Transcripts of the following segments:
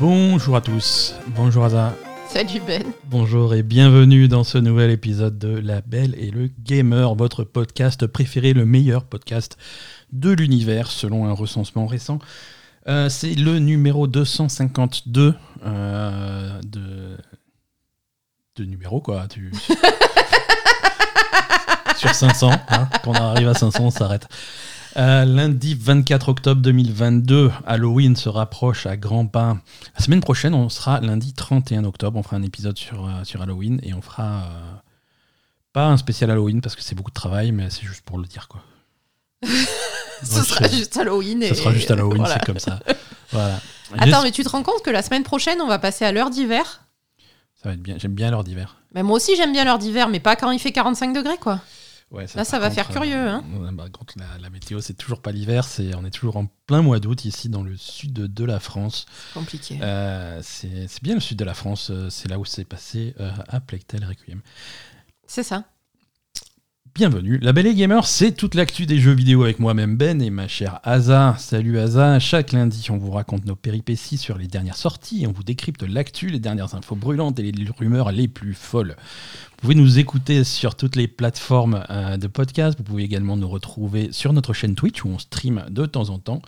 Bonjour à tous, bonjour Aza, Salut Ben. bonjour et bienvenue dans ce nouvel épisode de La Belle et le Gamer, votre podcast préféré, le meilleur podcast de l'univers selon un recensement récent. Euh, c'est le numéro 252 euh, de... de numéro quoi. Tu... Sur 500, hein, quand on arrive à 500 on s'arrête. Euh, lundi 24 octobre 2022, Halloween se rapproche à grands pas. La semaine prochaine, on sera lundi 31 octobre. On fera un épisode sur, euh, sur Halloween et on fera euh, pas un spécial Halloween parce que c'est beaucoup de travail, mais c'est juste pour le dire quoi. Ce sera juste Halloween. Et- sera juste Halloween, voilà. c'est comme ça. Voilà. Attends, mais tu te rends compte que la semaine prochaine, on va passer à l'heure d'hiver? Ça va être bien. J'aime bien l'heure d'hiver. Mais moi aussi, j'aime bien l'heure d'hiver, mais pas quand il fait 45 degrés, quoi. Ouais, Là, ça va faire curieux, hein. euh, bah, contre la, la météo, c'est toujours pas l'hiver. C'est on est toujours en plein mois d'août ici dans le sud de, de la France. Compliqué. Euh, c'est c'est bien le sud de la France. euh, C'est là où c'est passé euh, à Plectel Requiem. C'est ça. Bienvenue. La Belle et Gamer, c'est toute l'actu des jeux vidéo avec moi-même Ben et ma chère Asa. Salut Asa. Chaque lundi, on vous raconte nos péripéties sur les dernières sorties. On vous décrypte l'actu, les dernières infos brûlantes et les rumeurs les plus folles. Vous pouvez nous écouter sur toutes les plateformes euh, de podcast. Vous pouvez également nous retrouver sur notre chaîne Twitch où on stream de temps en temps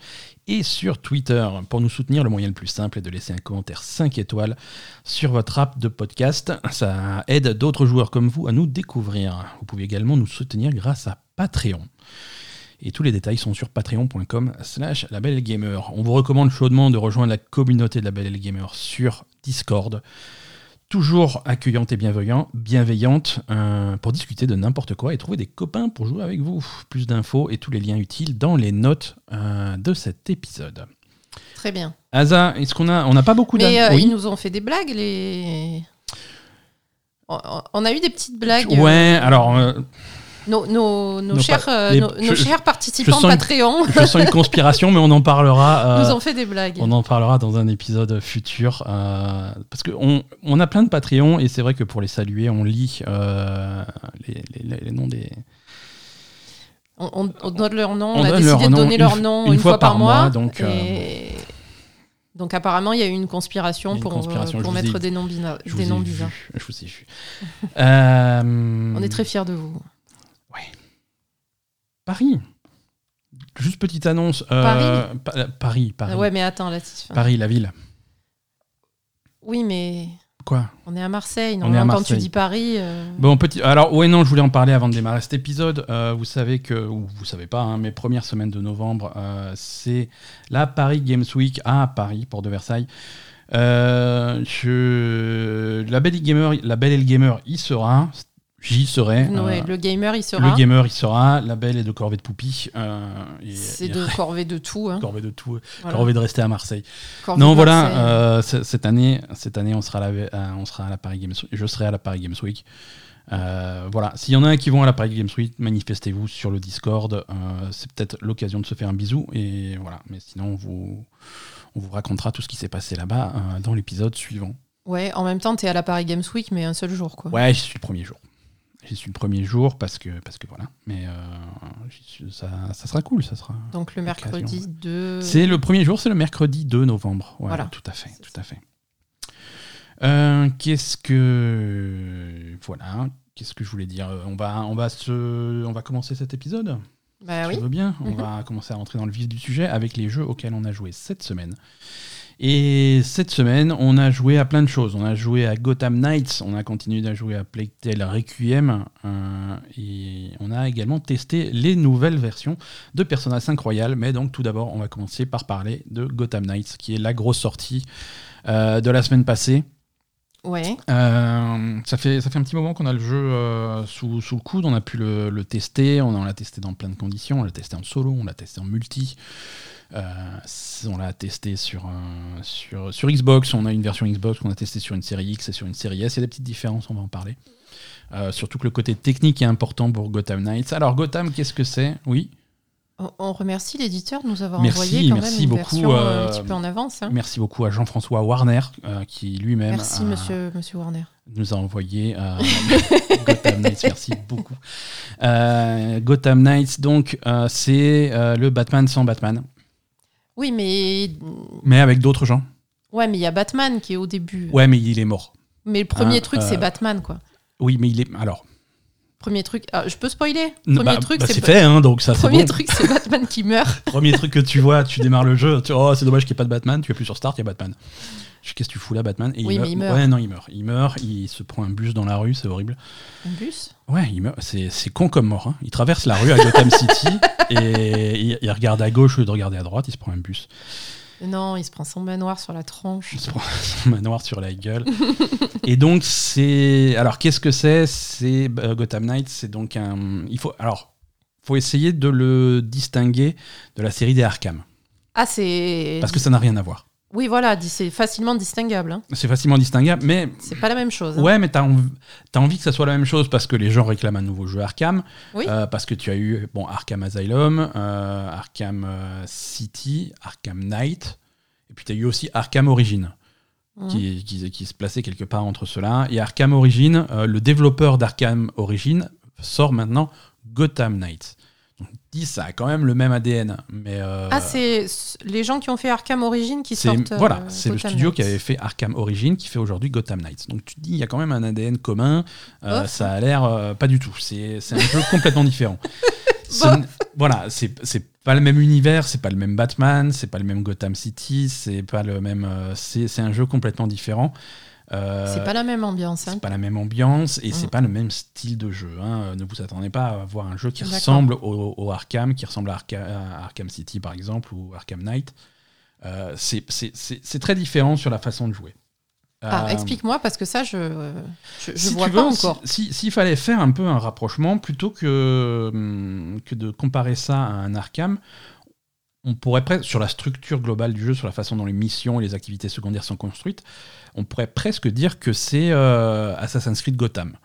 et sur Twitter. Pour nous soutenir, le moyen le plus simple est de laisser un commentaire 5 étoiles sur votre app de podcast. Ça aide d'autres joueurs comme vous à nous découvrir. Vous pouvez également nous soutenir grâce à Patreon. Et tous les détails sont sur patreon.com slash labelgamer. On vous recommande chaudement de rejoindre la communauté de la Belle et le Gamer sur Discord. Toujours accueillante et bienveillant- bienveillante euh, pour discuter de n'importe quoi et trouver des copains pour jouer avec vous. Plus d'infos et tous les liens utiles dans les notes euh, de cet épisode. Très bien. Asa, est-ce qu'on a, on n'a pas beaucoup Mais euh, d'infos ils nous ont fait des blagues, les. On- a eu des petites blagues. Ouais, alors Nos, nos, nos Nos chers, euh, les- nos, je- chers participants une- Patreon je sens une conspiration, mais on en parlera. euh, nous ont fait des blagues. On en parlera dans un épisode futur. euh, parce qu'on on a plein de Patreons et c'est vrai que pour les saluer, on lit euh, les, les- les noms des. On, on- on donne leur nom, On on, a décidé leur de donner une leur nom une, fois, par mois. donc, euh, donc apparemment, il y a eu une conspiration Une pour, conspiration, pour je mettre ai- des noms, bina- Je des noms bizarres. Je vous ai vu. Euh, On est très fiers de vous. Paris. Juste petite annonce. euh, Paris Pa- Paris, Paris. Ouais, mais attends, là, Paris, la ville. oui, mais Quoi? on est à Marseille. est à Normalement, quand Marseille. tu dis Paris, euh, Bon, petit. Alors, ouais, non, je voulais en parler avant de démarrer cet épisode. Euh, vous savez que, ou vous savez pas, hein, mes premières semaines de novembre, euh, c'est la Paris Games Week à Paris, Port de Versailles. Euh, je... La Belle Gamer, la Belle et le Gamer, il sera. J'y serai. ouais, Euh, le gamer, il sera. le gamer, il sera. La Belle est de corvée de poupie. euh, C'est de corvée de tout. Hein. corvée de tout. Voilà. Corvée de rester à Marseille. Corvée Non, voilà, Marseille. euh, cette année, cette année, on sera à la, euh, on sera à la Paris Games Week. Je serai à la Paris Games Week. Euh, voilà, s'il y en a qui vont à la Paris Games Week, manifestez-vous sur le Discord. Euh, c'est peut-être l'occasion de se faire un bisou. Et voilà, mais sinon, on vous, on vous racontera tout ce qui s'est passé là-bas euh, dans l'épisode suivant. Ouais, en même temps, t'es à la Paris Games Week, mais un seul jour, quoi. Ouais, j'y suis le premier jour. J'y suis le premier jour parce que, parce que voilà. Mais euh, ça, ça sera cool, ça sera. Donc le mercredi de. C'est le premier jour, c'est le mercredi 2 novembre. Ouais, Voilà. Tout à fait, tout à fait. Euh, qu'est-ce que voilà, qu'est-ce que je voulais dire? Euh, On va, on va se, on va commencer cet épisode? Bah Tu oui. veux bien On Mhm. va commencer à rentrer dans le vif du sujet avec les jeux auxquels on a joué cette semaine. Et cette semaine, on a joué à plein de choses. On a joué à Gotham Knights, on a continué à jouer à Plague Tale Requiem, euh, et on a également testé les nouvelles versions de Persona 5 Royal. Mais donc, tout d'abord, on va commencer par parler de Gotham Knights, qui est la grosse sortie euh, de la semaine passée. Ouais. Euh, ça, fait, ça fait un petit moment qu'on a le jeu euh, sous, sous le coude, on a pu le, le tester, on, on l'a testé dans plein de conditions, on l'a testé en solo, on l'a testé en multi, on l'a testé sur, euh, sur, sur Xbox, on a une version Xbox qu'on a testé sur une série X et sur une série S, il y a des petites différences, on va en parler. Euh, surtout que le côté technique est important pour Gotham Knights. Alors Gotham, qu'est-ce que c'est? Oui, On, remercie l'éditeur de nous avoir Merci, envoyé quand merci même une beaucoup, version euh, euh, un petit peu en avance. hein. merci beaucoup à Jean-François Warner, euh, qui lui-même Merci, monsieur, monsieur Warner. nous a envoyé euh, Gotham Knights, merci beaucoup. Euh, Gotham Knights, donc, euh, c'est euh, le Batman sans Batman, Oui, mais mais avec d'autres gens. Ouais, mais il y a Batman qui est au début. Ouais, mais il est mort. Mais le premier Hein, truc, euh, c'est Batman, quoi. Oui, mais il est. Alors. Premier truc. Ah, je peux spoiler bah, Premier truc, bah, c'est fait, hein, donc ça Premier bon. truc, c'est Batman qui meurt. Premier truc que tu vois, tu démarres le jeu, tu oh, c'est dommage qu'il n'y ait pas de Batman, tu appuies sur Start, il y a Batman. Je Qu'est-ce que tu fous là, Batman Et Oui, mais il meurt. Ouais, non, il meurt. Il meurt, il se prend un bus dans la rue, c'est horrible. Un bus? Ouais, il meurt. C'est, con comme mort. hein. Il traverse la rue à Gotham City et il, il regarde à gauche au lieu de regarder à droite, il se prend un bus. Non, il se prend son manoir sur la tranche. Il se prend son manoir sur la gueule. et donc, c'est. Alors, qu'est-ce que c'est? C'est euh, Gotham Knights, c'est donc un. Il faut. Alors, faut essayer de le distinguer de la série des Arkham. Ah, c'est. Parce que ça n'a rien à voir. Oui, voilà, c'est facilement distinguable. hein. C'est facilement distinguable, mais C'est pas la même chose. hein. Ouais, mais t'as env- envie que ça soit la même chose parce que les gens réclament un nouveau jeu Arkham. Oui. Euh, parce que tu as eu bon, Arkham Asylum, euh, Arkham euh, City, Arkham Knight. Et puis tu as eu aussi Arkham Origin. Mhm. Qui, qui- qui se plaçait quelque part entre ceux-là. Et Arkham Origin, euh, le développeur d'Arkham Origin sort maintenant Gotham Knights. Dit ça a quand même le même ADN. Mais, euh, Ah, c'est les gens qui ont fait Arkham Origin qui sortent. euh, voilà, c'est le studio qui avait fait Arkham Origin qui fait aujourd'hui Gotham Knights. Donc tu te dis il y a quand même un ADN commun. euh, ça a l'air euh, pas du tout. C'est un jeu complètement différent. Voilà, c'est pas le même univers, c'est pas le même Batman, c'est pas le même Gotham City, c'est pas le même. euh, c'est c'est un jeu complètement différent. Euh, C'est pas la même ambiance. hein. c'est pas la même ambiance et c'est Mm. pas le même style de jeu. hein. Ne vous attendez pas à avoir un jeu qui ressemble au, au Arkham, qui ressemble à, Arca- à Arkham City par exemple ou Arkham Knight. Euh, c'est- très différent sur la façon de jouer. Ah, Euh, explique-moi parce que ça, je je, je si vois tu pas veux, encore. si- si- S'il fallait faire un peu un rapprochement, plutôt que, hum, que de comparer ça à un Arkham, on pourrait presque, sur la structure globale du jeu, sur la façon dont les missions et les activités secondaires sont construites, on pourrait presque dire que c'est euh, Assassin's Creed Gotham.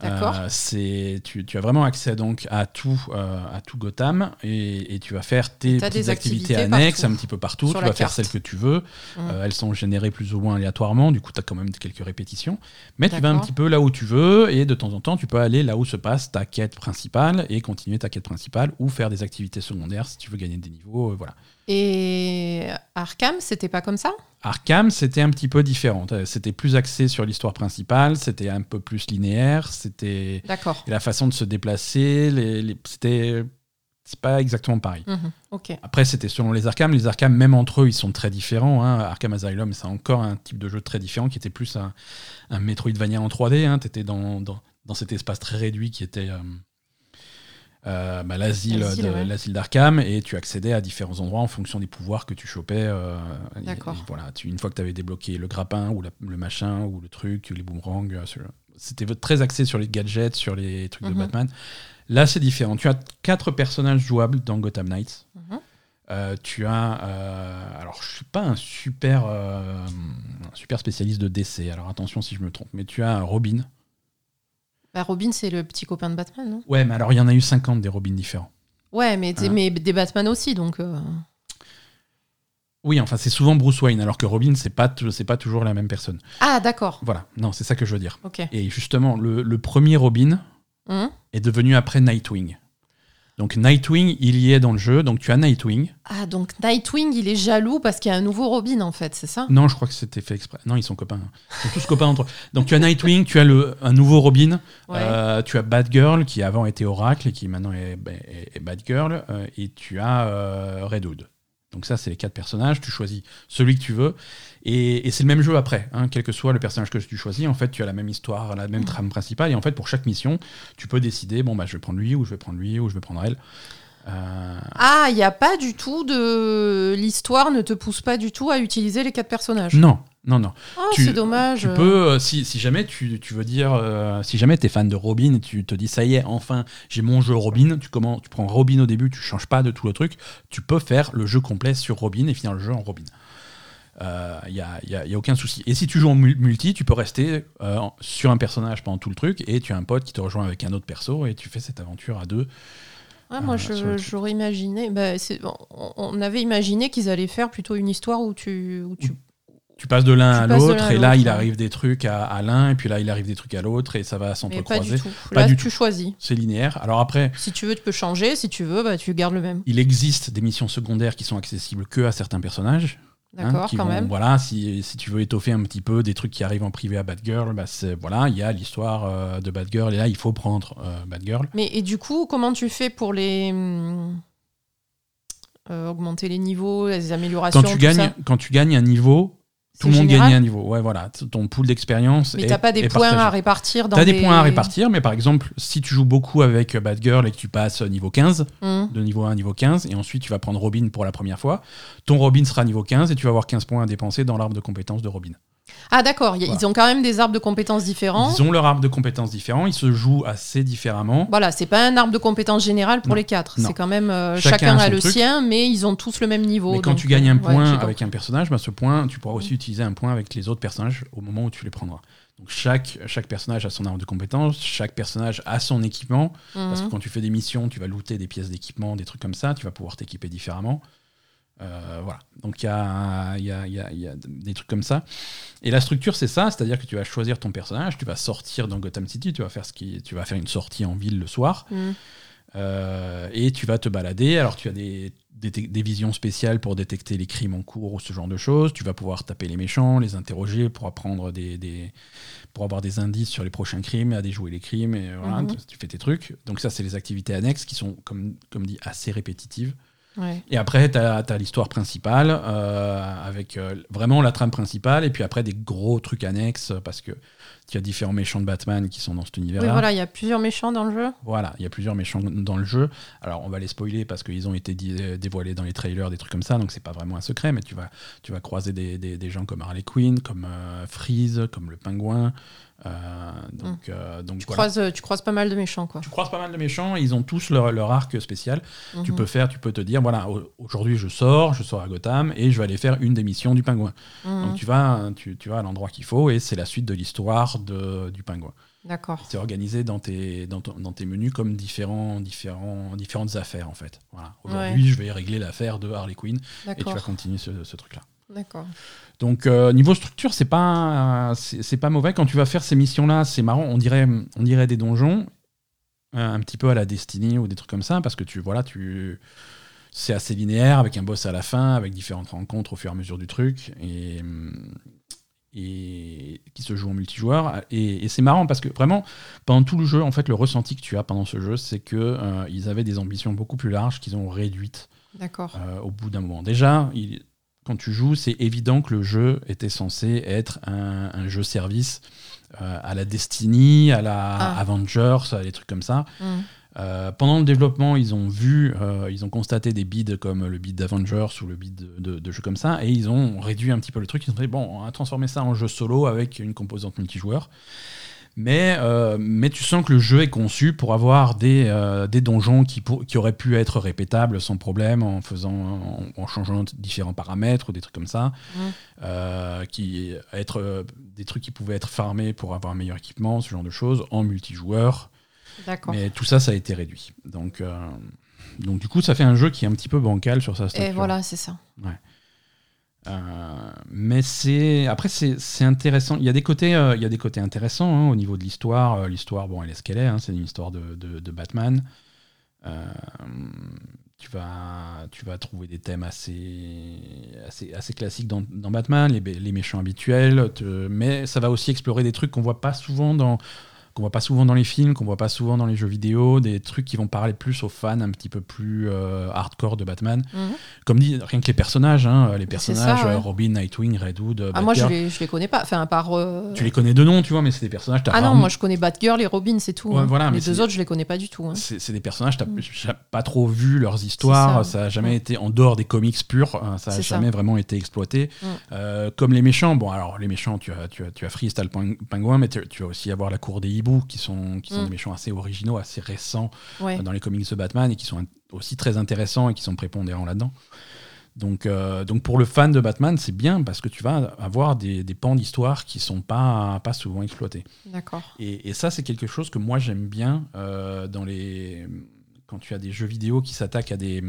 D'accord. Euh, c'est tu, tu as vraiment accès donc à tout euh, à tout Gotham et, et tu vas faire tes petites des activités, activités annexes partout. un petit peu partout Sur tu vas faire celles que tu veux Mm. Euh, elles sont générées plus ou moins aléatoirement du coup tu as quand même quelques répétitions mais tu vas un petit peu là où tu veux et de temps en temps tu peux aller là où se passe ta quête principale et continuer ta quête principale ou faire des activités secondaires si tu veux gagner des niveaux voilà Et Arkham, c'était pas comme ça? Arkham, c'était un petit peu différent. Euh, C'était plus axé sur l'histoire principale, c'était un peu plus linéaire, c'était D'accord. et la façon de se déplacer, les, les- c'était c'est pas exactement pareil. Mhm. Après, c'était selon les Arkham. Les Arkham, même entre eux, ils sont très différents. hein. Arkham Asylum, c'est encore un type de jeu très différent qui était plus un, un Metroidvania en 3D. Hein. Tu étais dans, dans, dans cet espace très réduit qui était euh, euh, bah, l'asile ouais. d'Arkham et tu accédais à différents endroits en fonction des pouvoirs que tu chopais. euh, et- D'accord. et voilà, tu, une fois que tu avais débloqué le grappin ou la- le machin ou le truc, les boomerangs, euh, c'était très axé sur les gadgets, sur les trucs de Mhm. Batman. Là, c'est différent. Tu as quatre personnages jouables dans Gotham Knights. Mhm. Euh, tu as. euh, alors, je suis pas un super, euh, un super spécialiste de DC, alors attention si je me trompe, mais tu as un Robin. Bah, Robin, c'est le petit copain de Batman, non? Ouais, mais alors il y en a eu 50 des Robins différents. Ouais, mais, mais des Batman aussi, donc. euh, Oui, enfin, c'est souvent Bruce Wayne, alors que Robin, c'est pas, c'est pas toujours la même personne. Ah, d'accord. Voilà, non, c'est ça que je veux dire. Et justement, le, le premier Robin Mhm. est devenu après Nightwing. Donc Nightwing, il y est dans le jeu, donc tu as Nightwing. Ah, donc Nightwing, il est jaloux parce qu'il y a un nouveau Robin, en fait, c'est ça? Non, je crois que c'était fait exprès. Non, ils sont copains. Ils sont tous copains entre eux. Donc tu as Nightwing, tu as le, un nouveau Robin, Ouais. Euh, tu as Batgirl qui avant était Oracle et qui maintenant est, est- est Batgirl, euh, et tu as euh, Red Hood. Donc ça, c'est les quatre personnages. Tu choisis celui que tu veux, et, et c'est le même jeu après. hein, quel que soit le personnage que tu choisis, en fait, tu as la même histoire, la même trame principale, et en fait, pour chaque mission, tu peux décider, bon bah, je vais prendre lui, ou je vais prendre lui, ou je vais prendre elle. Euh, Ah, il n'y a pas du tout de. L'histoire ne te pousse pas du tout à utiliser les quatre personnages. non, non, non. Ah, c'est dommage. Tu peux, euh, si, si jamais tu, tu veux dire, euh, si jamais tu es fan de Robin et tu te dis ça y est, enfin j'ai mon jeu Robin, tu, commences, tu prends Robin au début, tu changes pas de tout le truc, tu peux faire le jeu complet sur Robin et finir le jeu en Robin. Il n'y a, y a- y a aucun souci. Et si tu joues en mul- multi, tu peux rester euh, sur un personnage pendant tout le truc et tu as un pote qui te rejoint avec un autre perso et tu fais cette aventure à deux. Ah, moi, euh, j'aurais imaginé. bah, on, avait imaginé qu'ils allaient faire plutôt une histoire où tu. Où tu... Tu passes de l'un à l'autre et là il ouais. arrive des trucs à, à l'un et puis là il arrive des trucs à l'autre et ça va pas s'entrecroiser. du tout. Pas Là, du tu tout. choisis. C'est linéaire. Alors après, Si tu veux, tu peux changer. Si tu veux, bah, tu gardes le même. Il existe des missions secondaires qui sont accessibles que à certains personnages. Hein, D'accord, quand vont- même. Voilà, si, si tu veux étoffer un petit peu des trucs qui arrivent en privé à Batgirl, bah voilà, il y a l'histoire euh, de Batgirl et là il faut prendre euh, Batgirl. Mais et du coup, comment tu fais pour les euh, augmenter les niveaux, les améliorations Quand tu tout gagnes, ça quand tu gagnes un niveau, tout le monde général gagne un niveau. Ouais, voilà, ton pool d'expérience. Mais t'as pas des points partagé. à répartir dans T'as des points à répartir, mais par exemple, si tu joues beaucoup avec Batgirl et que tu passes niveau 15, Hum. de niveau 1 à niveau 15, et ensuite tu vas prendre Robin pour la première fois, ton Robin sera niveau 15 et tu vas avoir 15 points à dépenser dans l'arbre de compétences de Robin. Ah d'accord, Voilà. ils ont quand même des arbres de compétences différents. Ils ont leur arbre de compétences différent, ils se jouent assez différemment. Voilà, c'est pas un arbre de compétences général pour Non, les quatre. C'est quand même euh, Chacun chacun, a le truc. sien, mais ils ont tous le même niveau. Mais quand donc, tu gagnes un euh, ouais, point avec un personnage, bah, ce point, tu pourras aussi utiliser un point avec les autres personnages au moment où tu les prendras. Donc chaque, chaque personnage a son arbre de compétences, chaque personnage a son équipement. Parce que Mhm. quand tu fais des missions, tu vas looter des pièces d'équipement, des trucs comme ça, tu vas pouvoir t'équiper différemment. Euh, voilà. Donc il y a, y, a, y a- y a des trucs comme ça. Et la structure, c'est ça, c'est-à-dire que tu vas choisir ton personnage, tu vas sortir dans Gotham City, tu vas faire, ce qui, tu vas faire une sortie en ville le soir, Mhm. euh, et tu vas te balader. Alors tu as des, des, des visions spéciales pour détecter les crimes en cours ou ce genre de choses. Tu vas pouvoir taper les méchants, les interroger pour apprendre des, des- pour avoir des indices sur les prochains crimes, à déjouer les crimes, et voilà, tu, tu fais tes trucs. Donc ça, c'est les activités annexes qui sont, comme, comme dit, assez répétitives. Ouais. Et après, tu as, l'histoire principale, euh, avec euh, vraiment la trame principale, et puis après des gros trucs annexes, parce que tu as différents méchants de Batman qui sont dans cet univers-là. Oui, voilà, il y a plusieurs méchants dans le jeu. Voilà, il y a plusieurs méchants dans le jeu. Alors, on va les spoiler parce qu'ils ont été dévoilés dans les trailers, des trucs comme ça, donc c'est pas vraiment un secret, mais tu vas, tu vas croiser des, des- des gens comme Harley Quinn, comme euh, Freeze, comme le Pingouin. Euh, donc, euh, donc Tu, voilà. croises, tu croises pas mal de méchants, quoi. Tu croises pas mal de méchants, ils ont tous leur, leur arc spécial. Tu Mhm. peux faire, tu peux te dire, voilà, au- aujourd'hui je sors, je sors à Gotham et je vais aller faire une des missions du Pingouin. Mhm. Donc tu vas, tu, tu vas à l'endroit qu'il faut et c'est la suite de l'histoire du Pingouin. D'accord. C'est organisé dans tes, dans, ton- dans tes menus comme différents, différents, différentes affaires en fait. Voilà. Aujourd'hui, je vais régler l'affaire de Harley Quinn et tu vas continuer ce, ce truc-là. D'accord. Donc euh, niveau structure, c'est pas, c'est pas mauvais. Quand tu vas faire ces missions-là, c'est marrant. On dirait, on dirait des donjons, euh, un petit peu à la Destiny ou des trucs comme ça, parce que tu, voilà, tu, c'est assez linéaire avec un boss à la fin, avec différentes rencontres au fur et à mesure du truc et et qui se joue en multijoueur. Et, et c'est marrant parce que vraiment, pendant tout le jeu, en fait, le ressenti que tu as pendant ce jeu, c'est que euh, ils avaient des ambitions beaucoup plus larges qu'ils ont réduites D'accord. euh, au bout d'un moment. Déjà, il- quand tu joues, c'est évident que le jeu était censé être un, un jeu service euh, à la Destiny, à la Ah. Avengers, à des trucs comme ça. Mhm. Euh, pendant le développement, ils ont vu, euh, ils ont constaté des bids comme le bid d'Avengers ou le bid de, de- de jeux comme ça, et ils ont réduit un petit peu le truc. Ils ont dit bon, on va transformer ça en jeu solo avec une composante multijoueur. Mais, euh, mais tu sens que le jeu est conçu pour avoir des, euh, des donjons qui, pour- qui auraient pu être répétables sans problème en, faisant, en, en changeant différents paramètres ou des trucs comme ça. Mhm. Euh, qui être, des trucs qui pouvaient être farmés pour avoir un meilleur équipement, ce genre de choses, en multijoueur. D'accord. Mais tout ça, ça a été réduit. Donc, donc du coup, ça fait un jeu qui est un petit peu bancal sur sa structure. Et voilà, c'est ça. Euh, mais c'est après c'est intéressant. Il y a des côtés euh, il y a des côtés intéressants hein, au niveau de l'histoire. Euh, l'histoire bon elle est ce qu'elle est. hein, c'est une histoire de, de, Batman. Tu vas tu vas trouver des thèmes assez assez, assez classiques dans, dans Batman, les, les méchants habituels. mais ça va aussi explorer des trucs qu'on voit pas souvent dans qu'on voit pas souvent dans les films, qu'on voit pas souvent dans les jeux vidéo, des trucs qui vont parler plus aux fans un petit peu plus euh, hardcore de Batman. Mhm. Comme dit, rien que les personnages, hein, les personnages, ça, ouais. euh, Robin, Nightwing, Red Hood, Ah, moi, je les, je les connais pas. Enfin, à part. euh, tu les connais de nom, tu vois, mais c'est des personnages. t'as Ah non, moi, je connais Batgirl et Robin, c'est tout. Ouais, hein. voilà, les deux autres, je les connais pas du tout. hein. c'est des personnages, t'as Mm. pas trop vu leurs histoires, ça. ça. a jamais Mm. été en dehors des comics purs, hein, ça a ça. jamais vraiment été exploité. Mm. Euh, comme les méchants, bon alors les méchants, tu as, tu as, tu as Freeze, t'as le ping- pingouin, mais tu tu vas aussi avoir la cour des hiboux qui sont, qui sont Mm. des méchants assez originaux, assez récents Ouais. euh, dans les comics de Batman et qui sont aussi très intéressants et qui sont prépondérants là-dedans. Donc, euh, donc pour le fan de Batman, c'est bien parce que tu vas avoir des, des pans d'histoire qui sont pas, pas souvent exploités. D'accord. Et, et ça, c'est quelque chose que moi j'aime bien euh, dans les quand tu as des jeux vidéo qui s'attaquent à des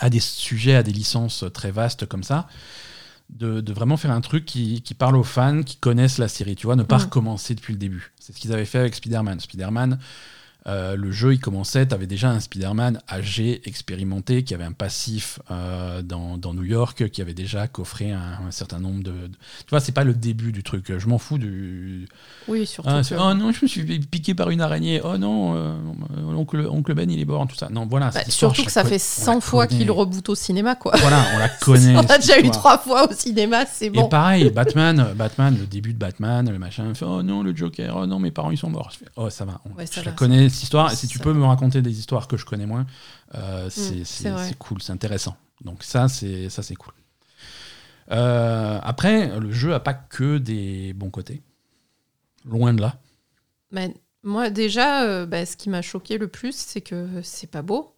à des sujets, à des licences très vastes comme ça. De, de vraiment faire un truc qui, qui parle aux fans qui connaissent la série, tu vois, ne pas Mm. recommencer depuis le début. C'est ce qu'ils avaient fait avec Spider-Man. Spider-Man, Euh, le jeu, il commençait, tu avais déjà un Spider-Man âgé, expérimenté, qui avait un passif euh, dans, dans, New York, qui avait déjà coffré un, certain nombre de, Tu vois, c'est pas le début du truc. Je m'en fous du. Oui, surtout. Ah, Oh non, je me suis piqué par une araignée. Oh non, euh, oncle, oncle, Ben, il est mort, tout ça. Non, voilà. Bah, surtout que ça fait 100 fois qu'il reboot au cinéma, quoi. Voilà, on la connaît. on a déjà eu trois fois au cinéma, c'est bon. Et pareil, Batman, Batman, le début de Batman, le machin, fait, oh non, le Joker, oh non, mes parents, ils sont morts. oh, ça va. je la connais histoire. Et si tu peux me raconter des histoires que je connais moins, euh, mm, c'est cool, c'est intéressant. Donc ça, c'est ça, c'est cool. Euh, après, le jeu a pas que des bons côtés. Loin de là. Mais moi, déjà, euh, bah, ce qui m'a choqué le plus, c'est que c'est pas beau.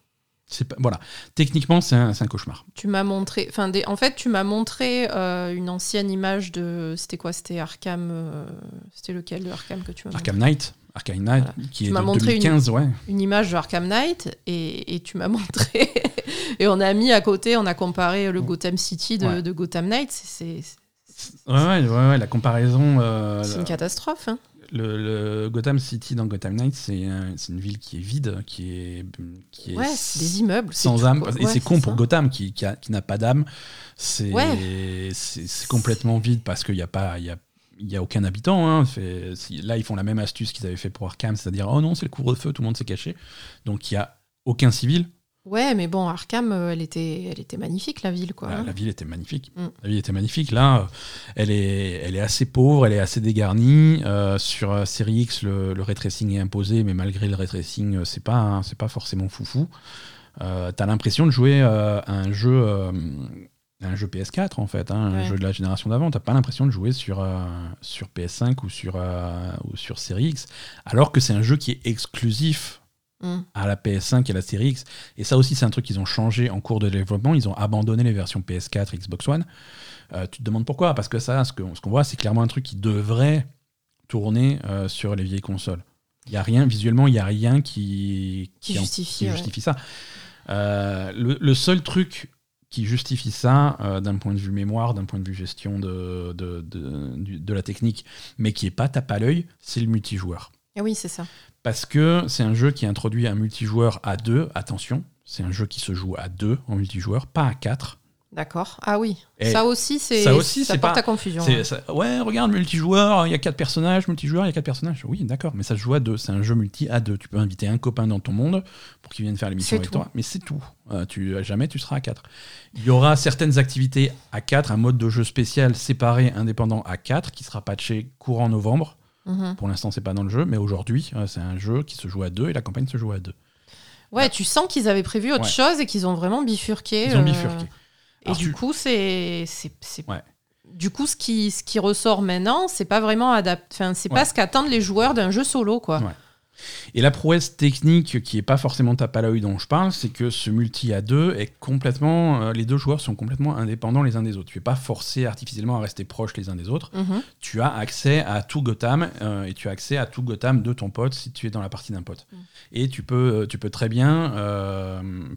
Pas, voilà, techniquement c'est un, un, cauchemar. Tu m'as montré, enfin, en fait, tu m'as montré une ancienne image de, c'était quoi, c'était Arkham, c'était lequel de Arkham que tu m'as Arkham Knight. Arkham Knight, qui est de 2015, une, ouais. Une image de Arkham Knight et, et tu m'as montré. et on a mis à côté, on a comparé le Gotham City de, de Gotham Knight. C'est. Ouais, ouais, ouais, la comparaison. Euh, c'est une catastrophe. Hein. Le, Gotham City dans Gotham Knight, c'est une ville qui est vide, qui est, qui est ouais, des immeubles sans âme. Et c'est con pour Gotham qui, qui, qui n'a pas d'âme. C'est c'est complètement vide parce qu'il n'y a pas, y a il n'y a aucun habitant. Hein. là, ils font la même astuce qu'ils avaient fait pour Arkham, c'est-à-dire oh non, c'est le couvre-feu, tout le monde s'est caché. Donc il n'y a aucun civil. Ouais, mais bon, Arkham, euh, elle était, elle était magnifique, la ville. Quoi, bah, La ville était magnifique. Mm. La ville était magnifique. Là, euh, elle est, elle est assez pauvre, elle est assez dégarnie. Euh, sur Série X, le, le ray est imposé, mais malgré le ray tracing, c'est pas, hein, c'est pas forcément foufou. Euh, T'as l'impression de jouer à un jeu un jeu PS4 en fait, hein, un jeu de la génération d'avant. T'as pas l'impression de jouer sur, euh, sur PS5 ou sur, euh, ou sur Series X, alors que c'est un jeu qui est exclusif mm. à la PS5 et à la Series X. Et ça aussi, c'est un truc qu'ils ont changé en cours de développement. Ils ont abandonné les versions PS4, Xbox One. Euh, tu te demandes pourquoi? Parce que ça, ce qu'on ce qu'on voit, c'est clairement un truc qui devrait tourner sur les vieilles consoles. Il y a rien, visuellement, il n'y a rien qui, qui, justifie, justifie ça. le, le, seul truc qui justifie ça euh, d'un point de vue mémoire, d'un point de vue gestion de, de, de, la technique, mais qui est pas tape à l'œil, c'est le multijoueur. Ah oui, c'est ça. Parce que c'est un jeu qui introduit un multijoueur à deux, attention, c'est un jeu qui se joue à deux en multijoueur, pas à quatre. D'accord. Ah oui. ça aussi, c'est ça, aussi, ça porte pas, à confusion. ouais, regarde, multijoueur, il y a quatre personnages, multijoueur, il y a quatre personnages. Oui, d'accord, mais ça se joue à deux. C'est un jeu multi à deux. Tu peux inviter un copain dans ton monde pour qu'il vienne faire l'émission avec toi, mais c'est tout. Euh, tu, jamais tu seras à quatre. Il y aura certaines activités à quatre, un mode de jeu spécial séparé, indépendant à quatre, qui sera patché courant novembre. Mhm. Pour l'instant, c'est pas dans le jeu, mais aujourd'hui, euh, c'est un jeu qui se joue à deux et la campagne se joue à deux. Ouais, tu sens qu'ils avaient prévu autre chose et qu'ils ont vraiment bifurqué. Ils ont euh, Et du coup, c'est. Du coup, ce qui, ce qui ressort maintenant, c'est pas vraiment adapté. Enfin, c'est pas ce qu'attendent les joueurs d'un jeu solo, quoi. Et la prouesse technique qui est pas forcément tape à l'œil dont je parle, c'est que ce multi à deux est complètement. Euh, les deux joueurs sont complètement indépendants les uns des autres. Tu es pas forcé artificiellement à rester proches les uns des autres. Mhm. Tu as accès à tout Gotham euh, et tu as accès à tout Gotham de ton pote si tu es dans la partie d'un pote. Mhm. Et tu peux, euh, tu peux très bien,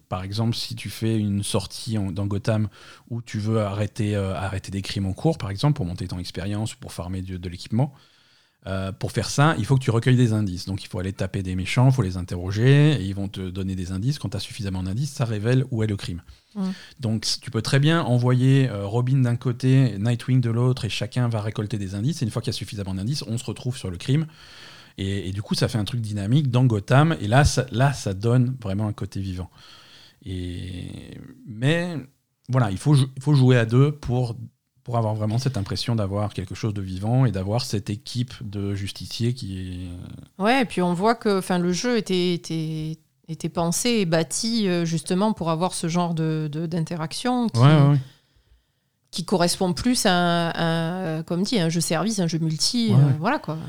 par exemple, si tu fais une sortie dans Gotham où tu veux arrêter, arrêter des crimes en cours, par exemple, pour monter ton expérience ou pour farmer de l'équipement. Euh, pour faire ça, il faut que tu recueilles des indices. Donc il faut aller taper des méchants, il faut les interroger, et ils vont te donner des indices. Quand tu as suffisamment d'indices, ça révèle où est le crime. Donc tu peux très bien envoyer euh, Robin d'un côté, Nightwing de l'autre, et chacun va récolter des indices. Et une fois qu'il y a suffisamment d'indices, on se retrouve sur le crime. Et, du coup, ça fait un truc dynamique dans Gotham. Et là, ça, là, ça donne vraiment un côté vivant. Et... Mais voilà, il faut, il faut jouer à deux pour pour avoir vraiment cette impression d'avoir quelque chose de vivant et d'avoir cette équipe de justiciers qui est. Ouais, et puis on voit que le jeu était, était, était pensé et bâti euh, justement pour avoir ce genre d'interaction de, qui, qui correspond plus à, un, comme dit, un jeu service, un jeu multi. Euh, voilà quoi.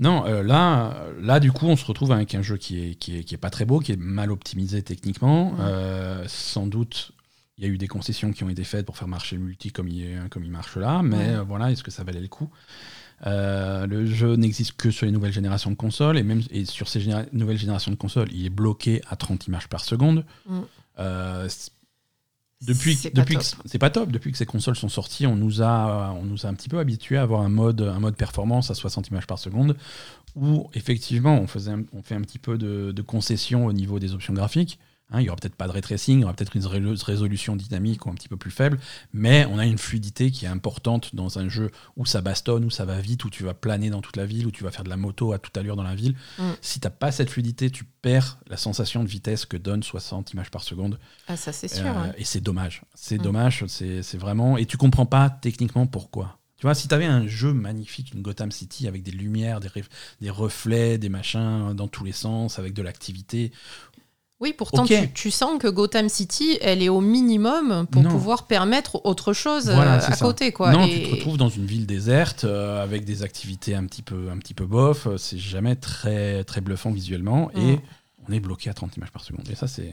Non, euh, là, là, du coup, on se retrouve avec un jeu qui est, qui est, qui est pas très beau, qui est mal optimisé techniquement. sans doute il y a eu des concessions qui ont été faites pour faire marcher le multi comme il, comme il marche là, mais euh, voilà, est-ce que ça valait le coup? Euh, le jeu n'existe que sur les nouvelles générations de consoles et même et sur ces nouvelles générations de consoles, il est bloqué à 30 images par seconde. Mm. Euh, depuis, c'est depuis pas c'est pas top. Depuis que ces consoles sont sorties, on nous a, on nous a un petit peu habitués à avoir un mode, un mode performance à 60 images par seconde, où effectivement on faisait, on fait un petit peu de, de concession au niveau des options graphiques. Hein, il n'y aura peut-être pas de ray tracing, il y aura peut-être une résolution dynamique ou un petit peu plus faible, mais on a une fluidité qui est importante dans un jeu où ça bastonne, où ça va vite, où tu vas planer dans toute la ville, où tu vas faire de la moto à toute allure dans la ville. Mm. Si tu n'as pas cette fluidité, tu perds la sensation de vitesse que donne 60 images par seconde. Ah, ça c'est sûr. Euh, et c'est dommage. C'est mm. dommage, c'est vraiment. Et tu comprends pas techniquement pourquoi. Tu vois, si tu avais un jeu magnifique, une Gotham City avec des lumières, des, des reflets, des machins dans tous les sens, avec de l'activité, oui, pourtant, tu, sens que Gotham City, elle est au minimum pour pouvoir permettre autre chose euh, à côté. Quoi. Non, tu te retrouves dans une ville déserte euh, avec des activités un petit peu, un petit peu bof. C'est jamais très, très bluffant visuellement. Et mm. on est bloqué à 30 images par seconde. Et ça, c'est.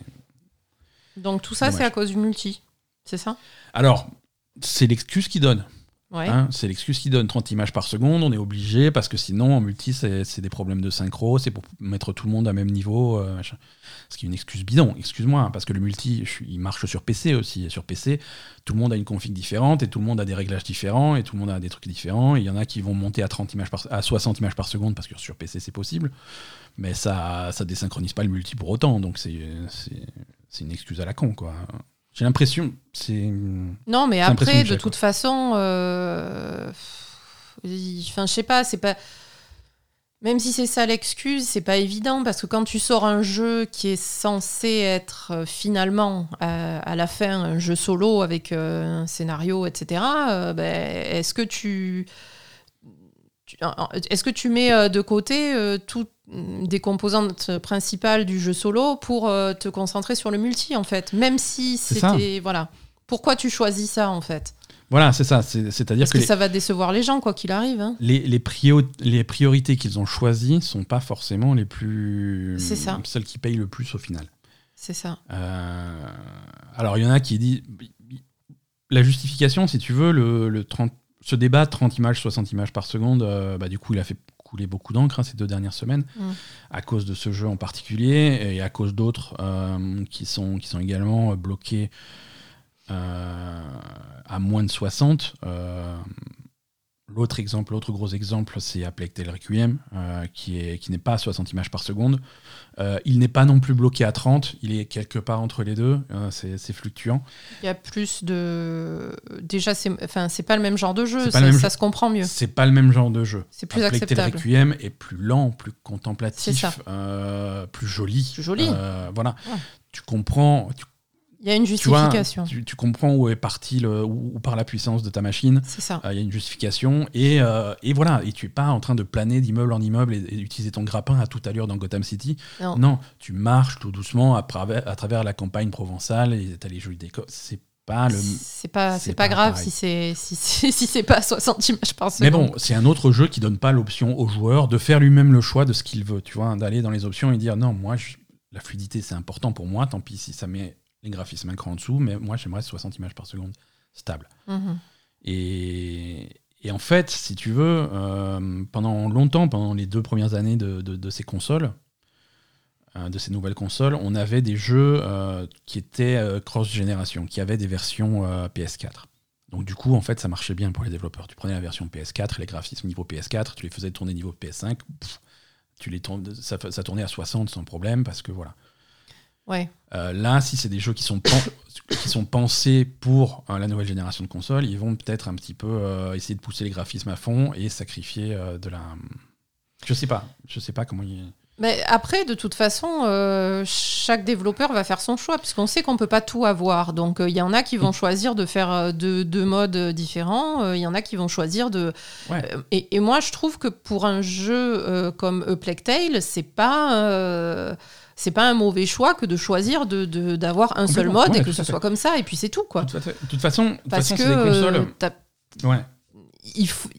Donc tout ça, c'est à cause du multi. C'est ça? Alors, c'est l'excuse qu'ils donnent. Hein, c'est l'excuse qui donne 30 images par seconde, on est obligé, parce que sinon, en multi, c'est des problèmes de synchro, c'est pour mettre tout le monde à même niveau. Euh, Ce qui est une excuse bidon, excuse-moi, hein, parce que le multi, il marche sur PC aussi. Sur PC, tout le monde a une config différente, et tout le monde a des réglages différents, et tout le monde a des trucs différents. Il y en a qui vont monter à, 30 images à 60 images par seconde, parce que sur PC, c'est possible. Mais ça ça désynchronise pas le multi pour autant, donc c'est une excuse à la con, quoi. J'ai l'impression, c'est. Non, mais après, de toute façon, euh... enfin, je sais pas, c'est pas. Même si c'est ça l'excuse, c'est pas évident parce que quand tu sors un jeu qui est censé être euh, finalement à, la fin un jeu solo avec euh, un scénario, etc. Euh, ben, est-ce que tu est-ce que tu mets de côté tout des composantes principales du jeu solo pour euh, te concentrer sur le multi en fait? Même si c'était voilà. Pourquoi tu choisis ça en fait? Voilà c'est ça. C'est-à-dire que, ça va décevoir les gens quoi qu'il arrive hein. les, les, les priorités qu'ils ont choisies sont pas forcément les plus ça. celles qui payent le plus au final. C'est ça. Euh, alors il y en a qui dit la justification si tu veux le, le 30 ce débat 30 images 60 images par seconde euh, bah, du coup il a fait beaucoup d'encre hein, ces deux dernières semaines, mm. à cause de ce jeu en particulier et à cause d'autres euh, qui, sont, qui sont également euh, bloqués à moins de 60. L'autre exemple, l'autre gros exemple, c'est A Plague Requiem, qui n'est qui pas à 60 images par seconde. Euh, il n'est pas non plus bloqué à 30, il est quelque part entre les deux, euh, c'est fluctuant. Il y a plus de. Déjà, c'est enfin, pas le même genre de jeu, ça, se comprend mieux. C'est pas le même genre de jeu. C'est plus acceptable. Requiem est plus lent, plus contemplatif, euh, plus joli. Plus joli. voilà. Tu comprends, il y a une justification. Tu, comprends où est parti le, où, par la puissance de ta machine. C'est ça. Euh, il y a une justification et, euh, et, voilà. Et tu es pas en train de planer d'immeuble en immeuble et, d'utiliser ton grappin à toute allure dans Gotham City. Non. tu marches tout doucement à travers, à travers la campagne provençale et tu as les jeux déco. C'est pas le. C'est pas, c'est pas, grave si c'est si, si c'est pas 60 images par seconde. Mais bon, c'est un autre jeu qui donne pas l'option au joueur de faire lui-même le choix de ce qu'il veut. Tu vois, d'aller dans les options et dire non, moi, la fluidité c'est important pour moi. Tant pis si ça met les graphismes un cran en dessous, mais moi j'aimerais 60 images par seconde stable. Mhm. Et, et, en fait, si tu veux, euh, pendant longtemps, pendant les deux premières années de, de, ces consoles, euh, de ces nouvelles consoles, on avait des jeux euh, qui étaient cross-génération, qui avaient des versions PS4. Donc du coup, en fait, ça marchait bien pour les développeurs. Tu prenais la version PS4 et les graphismes niveau PS4, tu les faisais tourner niveau PS5, tu les ça, ça, tournait à 60 sans problème parce que voilà. Ouais. Euh, là, si c'est des jeux qui sont, qui sont pensés pour euh, la nouvelle génération de consoles, ils vont peut-être un petit peu euh, essayer de pousser les graphismes à fond et sacrifier de la. Je sais pas. Je sais pas comment ils. Mais après, de toute façon, chaque développeur va faire son choix, puisqu'on sait qu'on peut pas tout avoir. Donc, il y en a qui vont mm. choisir de faire deux, deux modes différents. Il y en a qui vont choisir de. Et, et, moi, je trouve que pour un jeu comme A Plague Tale, c'est pas c'est pas un mauvais choix que de choisir de, d'avoir un seul mode et que ce soit comme ça et puis c'est tout quoi. De toute façon, parce que consoles... ouais. il faut,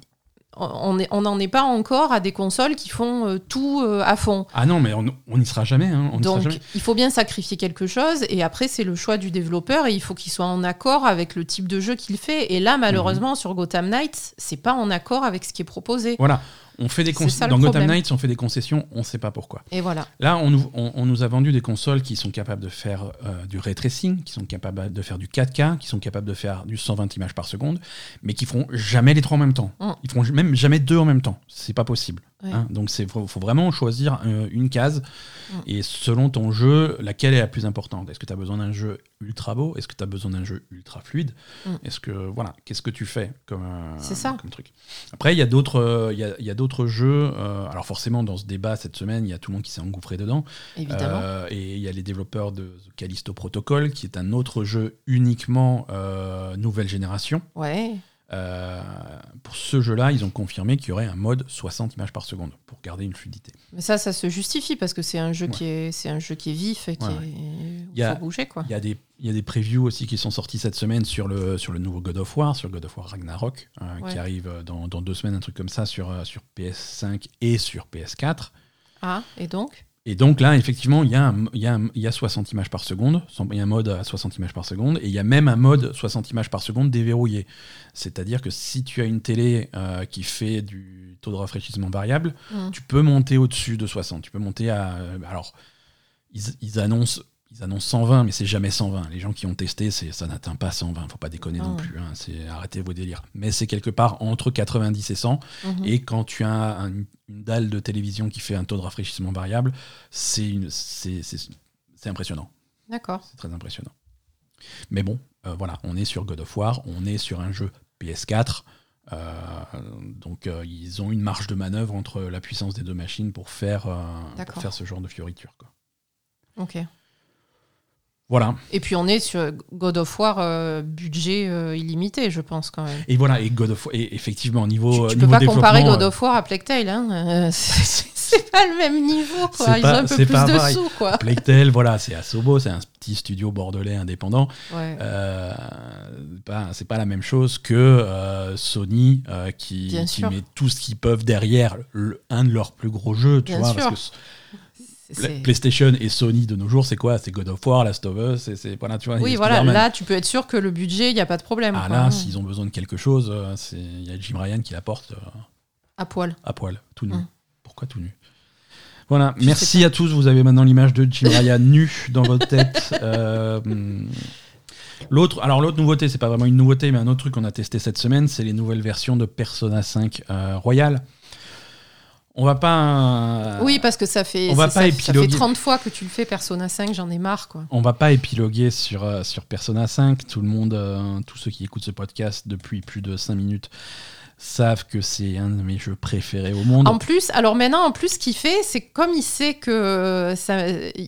on n'en est pas encore à des consoles qui font euh, tout euh, à fond. Ah non, mais on n'y sera jamais. Hein, Donc, il faut bien sacrifier quelque chose, et après, c'est le choix du développeur, et il faut qu'il soit en accord avec le type de jeu qu'il fait. Et là, malheureusement, mhm. sur Gotham Knights, c'est pas en accord avec ce qui est proposé. Voilà. On fait des dans Gotham Knights, on fait des concessions, on ne sait pas pourquoi. Et voilà. Là, on nous, on, nous a vendu des consoles qui sont capables de faire euh, du ray tracing, qui sont capables de faire du 4K, qui sont capables de faire du 120 images par seconde, mais qui feront jamais les trois en même temps. Mm. Ils feront même jamais deux en même temps. C'est pas possible. Hein. Donc il faut, faut, vraiment choisir euh, une case mm. et selon ton jeu, laquelle est la plus importante? Est-ce que tu as besoin d'un jeu ultra beau? Est-ce que tu as besoin d'un jeu ultra fluide? Mm. Est-ce que voilà, qu'est-ce que tu fais comme, euh, comme truc? Après, il y a d'autres euh, il y, a, d'autres jeux. alors forcément, dans ce débat cette semaine, il y a tout le monde qui s'est engouffré dedans. Évidemment. et il y a les développeurs de Callisto Protocol, qui est un autre jeu uniquement nouvelle génération. Ouais. Euh, pour ce jeu-là, ils ont confirmé qu'il y aurait un mode 60 images par seconde pour garder une fluidité. Mais ça, ça se justifie parce que c'est un jeu qui est, c'est un jeu qui est vif et qui il faut bouger quoi. Il y a des, il y a des previews aussi qui sont sortis cette semaine sur le sur le nouveau God of War, sur God of War Ragnarok, euh, qui arrive dans, dans, deux semaines, un truc comme ça sur euh, sur PS5 et sur PS4. Ah, et donc? Et donc là, effectivement, il y, a il, y a il y a 60 images par seconde, il y a un mode à 60 images par seconde, et il y a même un mode 60 images par seconde déverrouillé. C'est-à-dire que si tu as une télé euh, qui fait du taux de rafraîchissement variable, mmh. tu peux monter au-dessus de 60. Tu peux monter à... Euh, alors, ils annoncent ils annoncent 120, mais c'est jamais 120. Les gens qui ont testé, ça n'atteint pas 120. Faut pas déconner non plus. Hein. C'est arrêtez vos délires. Mais c'est quelque part entre 90 et 100. Mhm. Et quand tu as une dalle de télévision qui fait un taux de rafraîchissement variable, c'est impressionnant. D'accord. C'est très impressionnant. Mais bon, euh, voilà, on est sur God of War, on est sur un jeu PS4. Euh, donc euh, ils ont une marge de manœuvre entre la puissance des deux machines pour faire, pour faire ce genre de fioriture. Quoi. Ok. Voilà. Et puis on est sur God of War euh, budget euh, illimité, je pense quand même. Et voilà, et God of War, et effectivement, au niveau. Tu, tu peux pas comparer God of War à Plague Tale, hein. c'est pas le même niveau, quoi. Ils ont un peu plus de sous, quoi. Plague Tale, voilà, c'est Asobo, c'est un petit studio bordelais indépendant. Ouais. Euh, c'est pas la même chose que Sony qui, qui met tout ce qu'ils peuvent derrière un de leurs plus gros jeux, tu vois. Parce que PlayStation et Sony de nos jours, c'est quoi? C'est God of War, Last of Us, c'est voilà, tu vois. Oui, voilà, là, tu peux être sûr que le budget, il n'y a pas de problème. Ah là, s'ils ont besoin de quelque chose, euh, il y a Jim Ryan qui l'apporte. Euh, à poil. À poil, tout nu. Hum. Pourquoi tout nu? Voilà, merci à tous. Vous avez maintenant l'image de Jim Ryan nu dans votre tête. Euh, l'autre, alors l'autre nouveauté, c'est pas vraiment une nouveauté, mais un autre truc qu'on a testé cette semaine, c'est les nouvelles versions de Persona 5 Royal. On va pas. Oui, parce que ça fait, on va pas ça, fait 30 fois que tu le fais Persona 5, j'en ai marre. Quoi. On va pas épiloguer sur, euh, sur Persona 5. Tout le monde, euh, tous ceux qui écoutent ce podcast depuis plus de 5 minutes, savent que c'est un de mes jeux préférés au monde. En plus, alors maintenant, en plus, ce qu'il fait, c'est comme il sait que ça,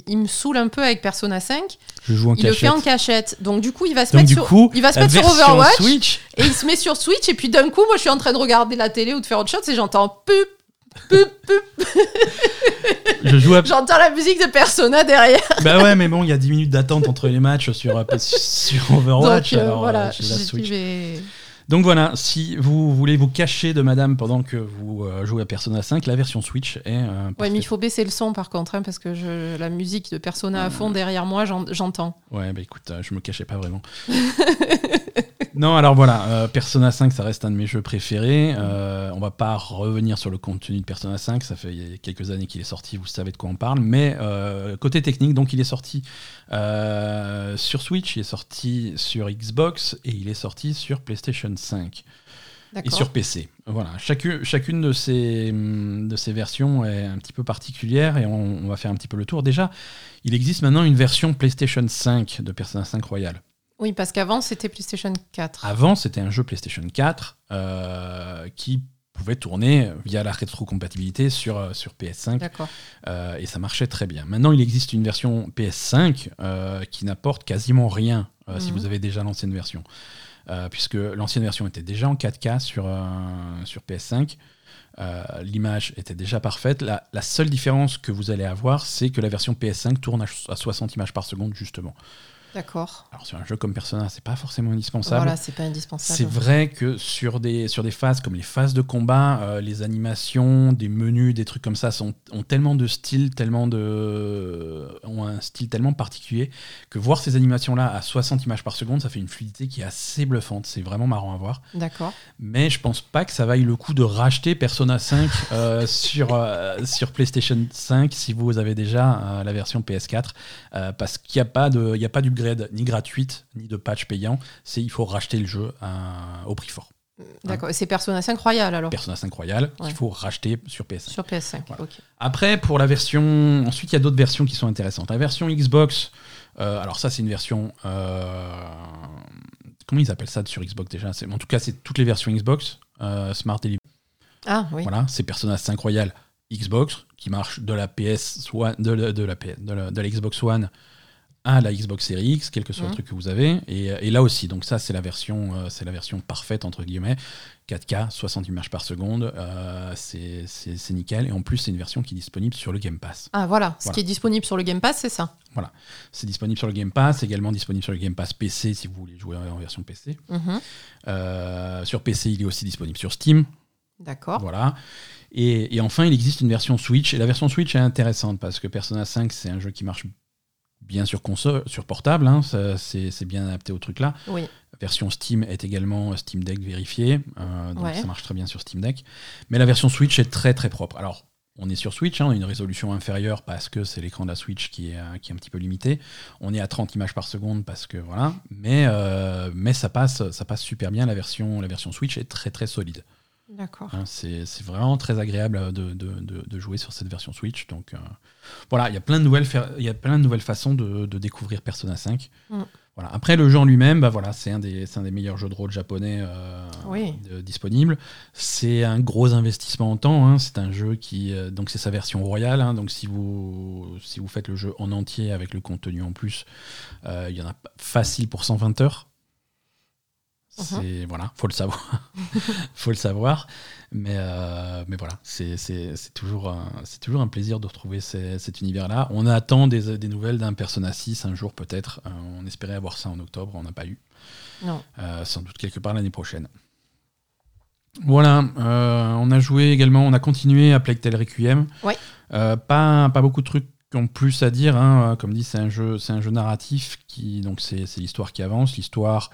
il me saule un peu avec Persona 5, je joue en il le fait en cachette. Donc du coup, il va se mettre, sur, il va se mettre sur Overwatch Switch. et il se met sur Switch et puis d'un coup, moi, je suis en train de regarder la télé ou de faire autre chose et j'entends pup je joue J'entends la musique de Persona derrière. bah ouais, mais bon, il y a 10 minutes d'attente entre les matchs sur, euh, sur Overwatch. Donc, euh, voilà, euh, Donc voilà, si vous voulez vous cacher de madame pendant que vous jouez à Persona 5, la version Switch est. ouais, mais il faut baisser le son par contre, hein, parce que je, la musique de Persona à fond derrière moi, j'entends. Ouais, bah écoute, je me cachais pas vraiment. Non, alors voilà, euh, Persona 5, ça reste un de mes jeux préférés. Euh, on va pas revenir sur le contenu de Persona 5, ça fait quelques années qu'il est sorti, vous savez de quoi on parle. Mais euh, côté technique, donc il est sorti sur Switch, il est sorti sur Xbox et il est sorti sur PlayStation 5 et sur PC. Voilà, chacune, chacune de, ces, de ces versions est un petit peu particulière et on, on va faire un petit peu le tour. Déjà, il existe maintenant une version PlayStation 5 de Persona 5 Royal. Oui, parce qu'avant, c'était PlayStation 4. Avant, c'était un jeu PlayStation 4 euh, qui pouvait tourner via la rétrocompatibilité sur, euh, sur PS5. D'accord. Euh, et ça marchait très bien. Maintenant, il existe une version PS5 qui n'apporte quasiment rien si mhm. vous avez déjà l'ancienne version. Puisque l'ancienne version était déjà en 4K sur, sur PS5. L'image était déjà parfaite. La, la, seule différence que vous allez avoir, c'est que la version PS5 tourne à 60 images par seconde, justement. D'accord. Alors sur un jeu comme Persona, c'est pas forcément indispensable. Voilà, c'est pas indispensable. C'est vrai que sur des, sur des phases comme les phases de combat, euh, les animations, des menus, des trucs comme ça sont, ont tellement de style, tellement de, ont un style tellement particulier que voir ces animations-là à 60 images par seconde, ça fait une fluidité qui est assez bluffante. C'est vraiment marrant à voir. D'accord. Mais je pense pas que ça vaille le coup de racheter Persona 5 euh, sur, euh, sur PlayStation 5 si vous avez déjà la version PS4 parce qu'il n'y a pas de, il y a pas d'upgrade ni gratuite ni de patch payant. C'est il faut racheter le jeu au prix fort. D'accord, c'est Persona 5 Royal alors? Persona 5 Royal qu'il faut racheter sur PS5. Sur PS5, ok. Après, pour la version. Ensuite, il y a d'autres versions qui sont intéressantes. La version Xbox, euh, alors ça, c'est une version. Euh, comment ils appellent ça sur Xbox déjà? En tout cas, c'est toutes les versions Xbox, euh, Smart Delivery. Ah oui. Voilà, c'est Persona 5 Royal Xbox qui marche de la PS One, de, la, de, la, de la Xbox One à la Xbox Series X, quel que soit le mmh. truc que vous avez. Et, là aussi, donc ça c'est la version, euh, c'est la version parfaite entre guillemets, 4K, 60 images par seconde, euh, c'est nickel. Et en plus, c'est une version qui est disponible sur le Game Pass. Ah voilà, ce qui est disponible sur le Game Pass, c'est ça. Voilà, c'est disponible sur le Game Pass, également disponible sur le Game Pass PC si vous voulez jouer en version PC. Mmh. Euh, sur PC, il est aussi disponible sur Steam. D'accord. Voilà. Et, et, enfin, il existe une version Switch. Et la version Switch est intéressante parce que Persona 5, c'est un jeu qui marche bien sur console, sur portable, hein, c'est bien adapté au truc là. Oui. La version Steam est également Steam Deck vérifiée, euh, donc ça marche très bien sur Steam Deck. Mais la version Switch est très très propre. Alors, on est sur Switch, hein, on a une résolution inférieure parce que c'est l'écran de la Switch qui est, euh, qui est un petit peu limité. On est à 30 images par seconde parce que voilà, mais, euh, mais ça, passe, ça passe super bien. La version, la version Switch est très très solide. D'accord. Hein, c'est vraiment très agréable de, de, de, jouer sur cette version Switch. Donc euh, voilà, il y a plein de nouvelles, il y a plein de nouvelles façons de, découvrir Persona 5. Mm. Voilà. Après, le jeu en lui-même, bah voilà, c'est un, des, un des meilleurs jeux de rôle japonais euh, disponibles. C'est un gros investissement en temps. Hein. C'est un jeu qui. Euh, donc, c'est sa version royale. Hein. Donc, si vous, si vous faites le jeu en entier avec le contenu en plus, il y en a facile pour 120 heures. Mhm. C'est voilà, faut le savoir, faut le savoir. Mais euh, mais voilà, c'est toujours c'est toujours un plaisir de retrouver cet univers-là. On attend des, des nouvelles d'un Persona 6 un jour peut-être. Euh, on espérait avoir ça en octobre, on n'a pas eu. Non. Euh, sans doute quelque part l'année prochaine. Voilà, on a joué également, on a continué à Plague Tale Requiem. Ouais. pas pas beaucoup de trucs en plus à dire. Hein. Comme dit, c'est un jeu c'est un jeu narratif qui donc c'est l'histoire qui avance, l'histoire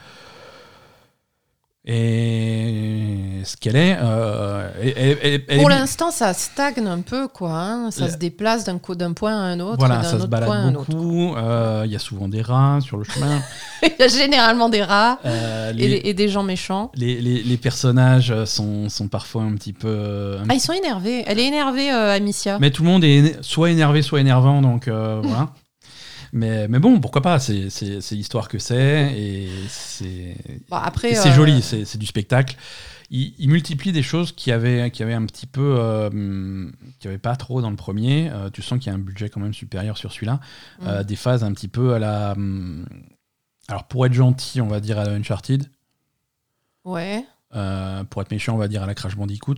et ce qu'elle est. Euh, Pour l'instant, ça stagne un peu, quoi. Hein. Ça se déplace d'un point à un autre. Voilà, ça se balade beaucoup. Euh, il y a souvent des rats sur le chemin. Il y a généralement des rats euh, et, des gens méchants. Les, les, personnages sont, sont, parfois un petit peu. ah, ils sont énervés. Elle est énervée, Amicia. Mais tout le monde est soit énervé, soit énervant, donc voilà. Mais, mais bon, pourquoi pas C'est l'histoire que c'est et c'est c'est joli, euh, c'est du spectacle. Il, multiplie des choses qui avaient, qui avaient un petit peu. Euh, qui avait pas trop dans le premier. Euh, tu sens qu'il y a un budget quand même supérieur sur celui-là. Mm. des phases un petit peu à la. Hum, alors, pour être gentil, on va dire à la Uncharted. Ouais. Euh, pour être méchant, on va dire à la Crash Bandicoot.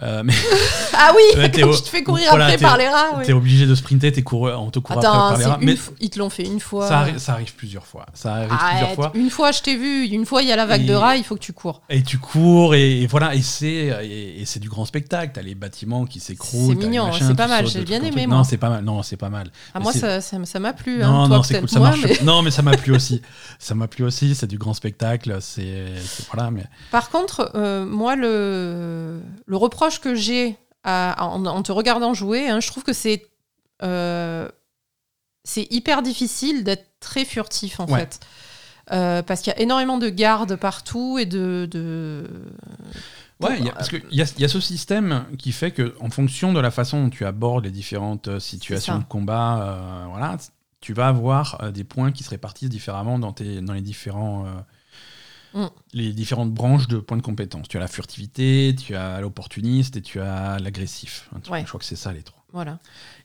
Euh, mais ah oui, quand tu te fais courir après par les rats. T'es obligé de sprinter, t'es couru, on te court après par les rats. Mais ils te l'ont fait une fois. Ça, ça, arrive plusieurs fois. Ça arrive plusieurs fois. Une fois, je t'ai vu. Une fois, il y a la vague de rats, il faut que tu cours. Et tu cours et, voilà. Et c'est et, c'est du grand spectacle. T'as les bâtiments qui s'écroulent. C'est mignon. C'est pas mal. J'ai bien aimé. Non, c'est pas mal. Non, c'est pas mal. Ah, moi, ça m'a plu. Non, non, c'est cool. Ça marche. Non, mais ça m'a plu aussi. Ça m'a plu aussi. C'est du grand spectacle. C'est voilà. Mais par contre, euh, moi le, le reproche que j'ai en, te regardant jouer, hein, je trouve que c'est euh, c'est hyper difficile d'être très furtif en fait. Euh, parce qu'il y a énormément de gardes partout et de. de... Ouais, parce qu'il y, y, a ce système qui fait que, en fonction de la façon dont tu abordes les différentes situations de combat, voilà, tu vas avoir des points qui se répartissent différemment dans, tes, dans les différents Mm. les différentes branches de points de compétence. Tu as la furtivité, tu as l'opportuniste et tu as l'agressif. Je crois que c'est ça les trois. Voilà.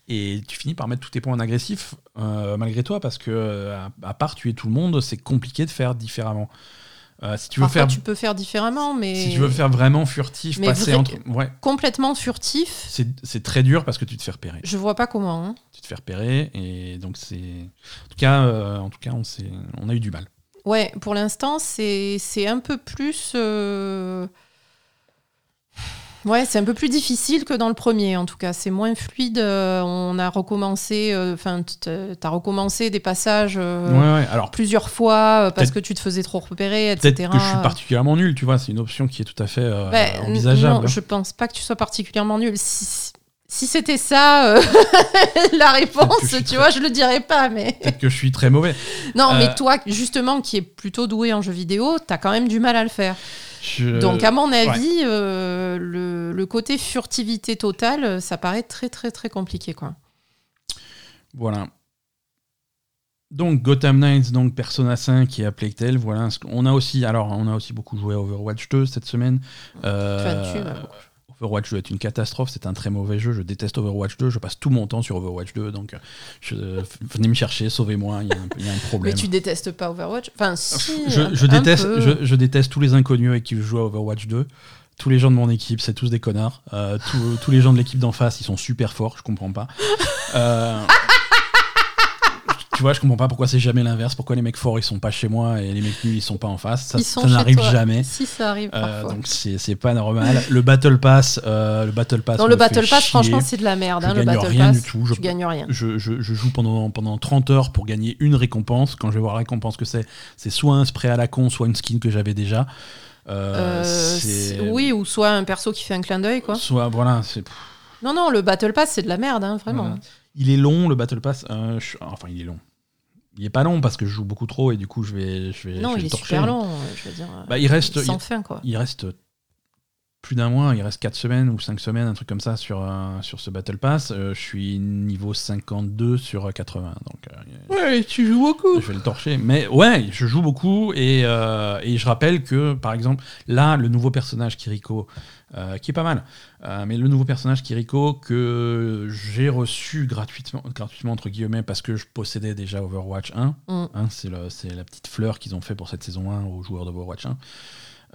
Et tu finis par mettre tous tes points en agressif euh, malgré toi parce que euh, à, part tuer tout le monde, c'est compliqué de faire différemment. Euh, si tu veux faire, tu peux faire différemment, mais si tu veux faire vraiment furtif, passer entre, ouais, complètement furtif, c'est très dur parce que tu te fais repérer. Je vois pas comment. Hein. Tu te fais repérer et donc c'est, en tout cas, euh, en tout cas, on on a eu du mal. Ouais, pour l'instant, c'est un peu plus. Euh, Ouais, c'est un peu plus difficile que dans le premier, en tout cas. C'est moins fluide. Euh, on a recommencé, euh, enfin, tu as recommencé des passages euh, Alors, plusieurs fois parce que tu te faisais trop repérer, etc. Peut-être que je suis particulièrement nul, tu vois. C'est une option qui est tout à fait ben, envisageable. Non, je pense pas que tu sois particulièrement nul. Si, si c'était ça la réponse, tu vois, je le dirais pas, mais. Peut-être que je suis très mauvais. Non, mais toi, justement, qui est plutôt doué en jeu vidéo, tu as quand même du mal à le faire. Donc, à mon avis, euh, le, côté furtivité totale, ça paraît très, très, très compliqué. Quoi. Voilà. Donc, Gotham Knights, donc Persona 5 et a Playtale. Voilà. On a aussi, alors, on a aussi beaucoup joué à Overwatch 2 cette semaine. Euh, Overwatch 2 est une catastrophe, c'est un très mauvais jeu, je déteste Overwatch 2, je passe tout mon temps sur Overwatch 2, donc je, venez me chercher, sauvez-moi, il y, a un problème. Mais tu détestes pas Overwatch? Enfin, si, je, déteste, je, déteste tous les inconnus avec qui je joue à Overwatch 2. Tous les gens de mon équipe, c'est tous des connards. Euh, tous, les gens de l'équipe d'en face, ils sont super forts, je comprends pas. Euh, tu vois, je comprends pas pourquoi c'est jamais l'inverse. Pourquoi les mecs forts ils sont pas chez moi et les mecs nuls ils sont pas en face. Ça, ça n'arrive jamais. Si ça arrive. Euh, donc c'est pas normal. le battle pass, euh, le battle pass. Non, le battle pass, franchement, c'est de la merde. Je hein, gagne le battle rien pass, du tout. Je, tu gagnes rien. Je, je, je, joue pendant, pendant 30 heures pour gagner une récompense. Quand je vais voir la récompense que c'est, c'est soit un spray à la con, soit une skin que j'avais déjà. Euh, euh oui, ou soit un perso qui fait un clin d'œil, quoi. Soit, voilà, c'est. Non, non, le Battle Pass, c'est de la merde, hein, vraiment. Il est long, le Battle Pass. enfin, il est long il est pas long parce que je joue beaucoup trop et du coup je vais je vais non il est super long je veux dire bah, il reste sans fin quoi. il reste plus d'un mois il reste 4 semaines ou 5 semaines un truc comme ça sur euh, sur ce battle pass. Euh, je suis niveau 52 sur 80 donc euh, ouais tu joues beaucoup. Je vais le torcher. Mais ouais je joue beaucoup et, et je rappelle que par exemple là le nouveau personnage Kiriko euh, qui est pas mal. Euh, mais le nouveau personnage Kiriko que j'ai reçu gratuitement, gratuitement entre guillemets parce que je possédais déjà Overwatch 1. Mm. Hein, c'est la petite fleur qu'ils ont fait pour cette saison 1 aux joueurs d'Overwatch 1.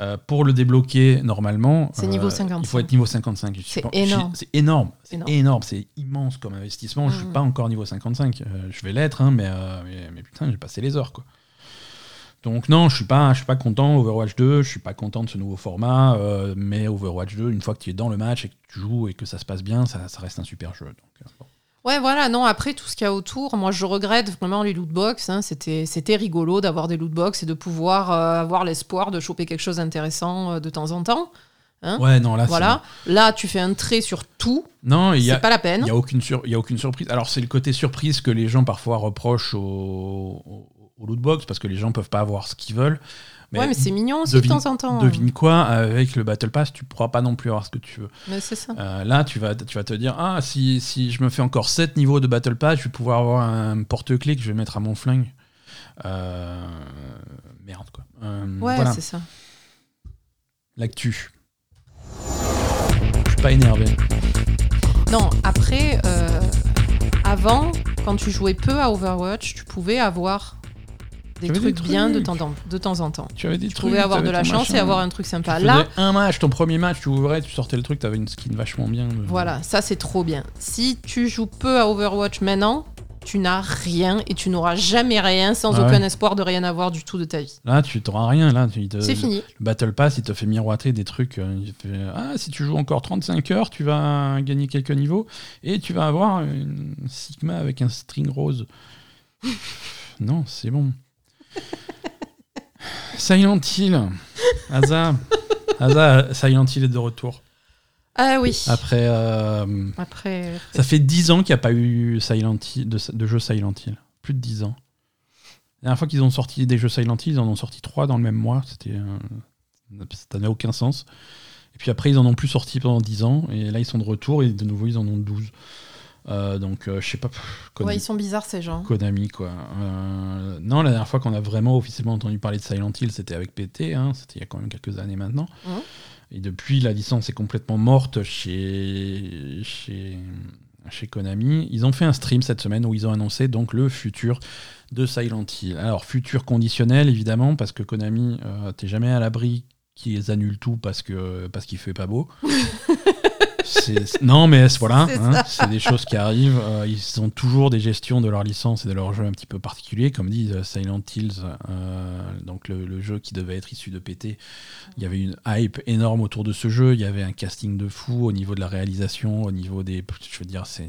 Euh, pour le débloquer normalement, c'est niveau 55. il faut être niveau 55. C'est énorme. C'est énorme. C'est énorme. C'est immense comme investissement. Je suis mm. pas encore niveau 55. je vais l'être, hein, mais, mais, mais, putain, j'ai passé les heures. quoi. Donc non, je suis pas, je suis pas content Overwatch 2, je suis pas content de ce nouveau format, euh, mais Overwatch 2, une fois que tu es dans le match et que tu joues et que ça se passe bien, ça, reste un super jeu. Donc, euh, Ouais, voilà, non, après tout ce qu'il y a autour, moi je regrette vraiment les lootbox. Hein, c'était, c'était rigolo d'avoir des lootbox et de pouvoir euh, avoir l'espoir de choper quelque chose d'intéressant de temps en temps. Hein ouais, non, là, voilà. Là, tu fais un trait sur tout. Non, il c'est pas la peine. Il n'y a, aucune a aucune surprise. Alors, c'est le côté surprise que les gens parfois reprochent aux, au lootbox parce que les gens peuvent pas avoir ce qu'ils veulent. Mais ouais, mais c'est mignon aussi de temps en temps. Devine quoi, avec le Battle Pass, tu pourras pas non plus avoir ce que tu veux. Mais c'est ça. Euh, là, tu vas, tu vas te dire Ah, si, si je me fais encore 7 niveaux de Battle Pass, je vais pouvoir avoir un porte-clés que je vais mettre à mon flingue. Euh, merde, quoi. Euh, ouais, c'est ça. L'actu. Je suis pas énervé. Non, après, avant, quand tu jouais peu à Overwatch, tu pouvais avoir des trucs, bien de temps, en, de temps en temps. Tu avais des tu pouvais avoir de la chance et avoir un truc sympa. Tu Là, un match, ton premier match, tu ouvrais, tu sortais le truc, tu avais une skin vachement bien. Voilà, ça c'est trop bien. Si tu joues peu à Overwatch maintenant, tu n'as rien et tu n'auras jamais rien sans ah aucun espoir de rien avoir du tout de ta vie. Là, tu n'auras rien. Là, c'est fini. Le Battle Pass, il te fait miroiter des trucs. Euh, ah, si tu joues encore 35 heures, tu vas gagner quelques niveaux et tu vas avoir une Sigma avec un string rose. non, c'est bon. Silent Hill. Asa. Asa, Silent Hill est de retour. Ah oui. Après. Euh, après, Ça fait 10 ans qu'il n'y a pas eu Silent Hill, de, jeu Silent Hill. Plus de 10 ans. La dernière fois qu'ils ont sorti des jeux Silent Hill, ils en ont sorti 3 dans le même mois. C'était. ça n'a aucun sens. Et puis après, ils en ont plus sorti pendant 10 ans. Et là, ils sont de retour. Et de nouveau, ils en ont 12. Euh, donc, euh, je sais pas. ouais, ils sont bizarres ces gens. Konami, quoi. Euh, non, la dernière fois qu'on a vraiment officiellement entendu parler de Silent Hill, c'était avec PT. Hein, c'était il y a quand même quelques années maintenant. Et depuis, la licence est complètement morte chez, chez, chez Konami. Ils ont fait un stream cette semaine où ils ont annoncé donc le futur de Silent Hill. Alors, futur conditionnel, évidemment, parce que Konami, t'es jamais à l'abri qu'ils annulent tout parce que parce qu'il fait pas beau. non, mais voilà, hein, c'est des choses qui arrivent. Euh, ils ont toujours des gestions de leur licence et de leur jeu un petit peu particuliers, comme dit euh, Silent Hills, euh, donc le, jeu qui devait être issu de PT. Il y avait une hype énorme autour de ce jeu. Il y avait un casting de fou au niveau de la réalisation, au niveau des, je veux dire, c'est.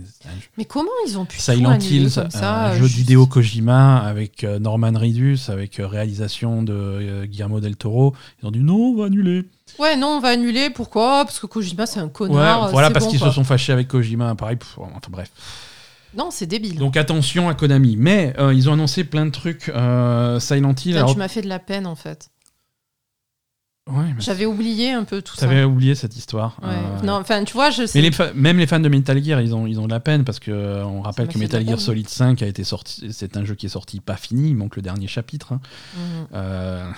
Mais comment ils ont pu Silent Hills, un jeu d'idéo Kojima avec Norman Reedus, avec réalisation de Guillermo del Toro. Ils ont dit non, on va annuler. Ouais, non, on va annuler. Pourquoi? Parce que Kojima, c'est un connard. voilà, parce qu'ils se sont fâchés avec Kojima. Pareil, enfin, bref. Non, c'est débile. Donc attention à Konami. Mais euh, ils ont annoncé plein de trucs. Euh, Silent Hill. Tu m'as fait de la peine, en fait. Ouais, J'avais oublié un peu tout ça. T'avais oublié cette histoire. Euh, non, enfin, tu vois, je sais. Mais même les fans de Metal Gear, ils ont, ils ont de la peine parce que on rappelle que Metal Gear Solid 5 a été sorti. C'est un jeu qui est sorti pas fini. Il manque le dernier chapitre. Hein. Mhm.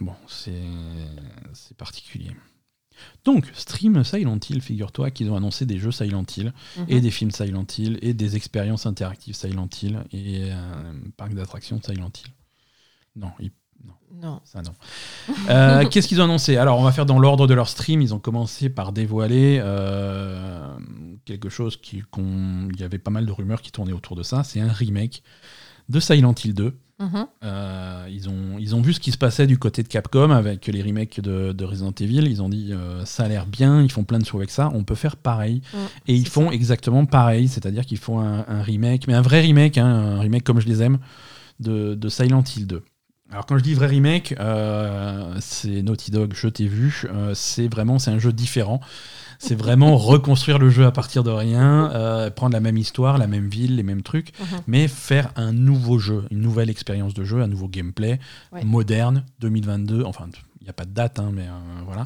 Bon, c'est particulier. Donc, stream Silent Hill, figure-toi qu'ils ont annoncé des jeux Silent Hill, mhm. et des films Silent Hill, et des expériences interactives Silent Hill, et un parc d'attractions Silent Hill. Non, non. Ça, non. Euh, qu'est-ce qu'ils ont annoncé? Alors, on va faire dans l'ordre de leur stream. Ils ont commencé par dévoiler euh, quelque chose qui. Il y avait pas mal de rumeurs qui tournaient autour de ça. C'est un remake de Silent Hill 2. Mhm. Euh, ils, ont, ils ont vu ce qui se passait du côté de Capcom avec les remakes de, Resident Evil. Ils ont dit euh, ça a l'air bien, ils font plein de choses avec ça, on peut faire pareil. et ils font exactement pareil, c'est-à-dire qu'ils font un, remake, mais un vrai remake, hein, un remake comme je les aime, de, de Silent Hill 2. Alors quand je dis vrai remake, euh, c'est Naughty Dog, je t'ai vu, c'est vraiment c'est un jeu différent. C'est vraiment reconstruire le jeu à partir de rien, euh, prendre la même histoire, la même ville, les mêmes trucs, mhm. mais faire un nouveau jeu, une nouvelle expérience de jeu, un nouveau gameplay moderne, 2022. Enfin, il n'y a pas de date, hein, mais euh, voilà.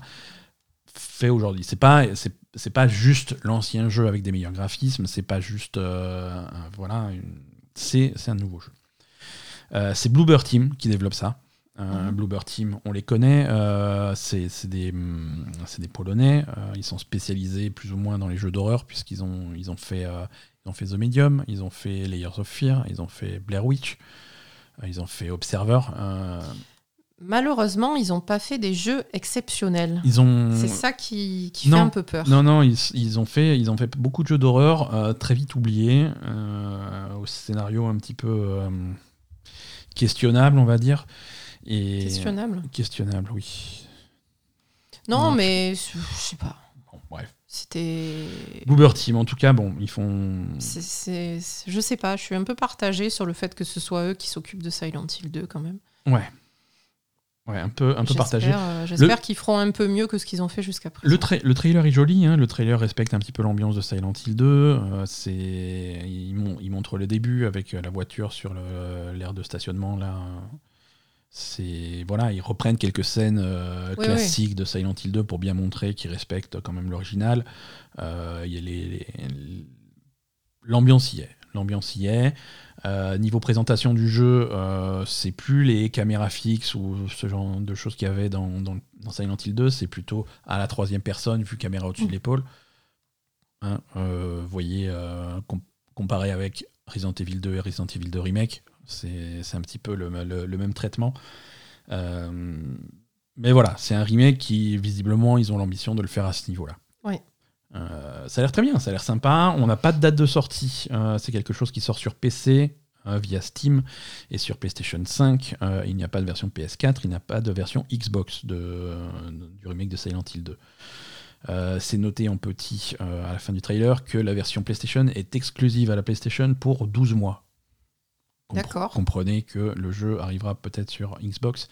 Fait aujourd'hui. C'est pas, c'est, pas juste l'ancien jeu avec des meilleurs graphismes, c'est pas juste. Euh, voilà, c'est, c'est un nouveau jeu. c'est Bluebird Team qui développe ça. Euh, mhm. Team, on les connaît. Euh, c'est des, des, Polonais. Euh, ils sont spécialisés plus ou moins dans les jeux d'horreur, puisqu'ils ont, ils ont, fait, ils ont fait The Medium, ils ont fait Layers of Fear, ils ont fait Blair Witch, ils ont fait Observer. Malheureusement, ils n'ont pas fait des jeux exceptionnels. Ils ont... C'est ça qui, qui fait un peu peur. Non, non, ils, ils, ont, fait, ils ont fait beaucoup de jeux d'horreur très vite oubliés, au scénario un petit peu questionnable, on va dire. Questionnable. Questionnable, oui. Non, mais je sais pas. Bon, bref. C'était. Boober Team, en tout cas, bon, ils font. C'est, Je sais pas, je suis un peu partagé sur le fait que ce soit eux qui s'occupent de Silent Hill 2 quand même. Ouais. Ouais, un peu, un peu partagé. Euh, j'espère qu'ils feront un peu mieux que ce qu'ils ont fait jusqu'à présent. Le, le, trailer est joli, hein, le trailer respecte un petit peu l'ambiance de Silent Hill 2. Euh, c'est, il, montre le début avec la voiture sur l'aire de stationnement là, c'est voilà, ils reprennent quelques scènes euh, classiques de Silent Hill 2 pour bien montrer qu'ils respectent quand même l'original. Euh, l'ambiance y est, l'ambiance y est. Euh, niveau présentation du jeu, c'est plus les caméras fixes ou ce genre de choses qu'il y avait dans, dans, Silent Hill 2, c'est plutôt à la troisième personne, vue caméra au-dessus de mm. l'épaule. Hein, vous voyez, comparé avec Resident Evil 2 et Resident Evil 2 Remake, c'est un petit peu le, même traitement. Euh, mais voilà, c'est un remake qui, visiblement, ils ont l'ambition de le faire à ce niveau-là. Euh, ça a l'air très bien, ça a l'air sympa. On n'a pas de date de sortie. Euh, c'est quelque chose qui sort sur PC via Steam et sur PlayStation 5. il n'y a pas de version PS4, il n'y a pas de version Xbox de, du remake de Silent Hill 2. c'est noté en petit à la fin du trailer que la version PlayStation est exclusive à la PlayStation pour 12 mois. D'accord. Comprenez que le jeu arrivera peut-être sur Xbox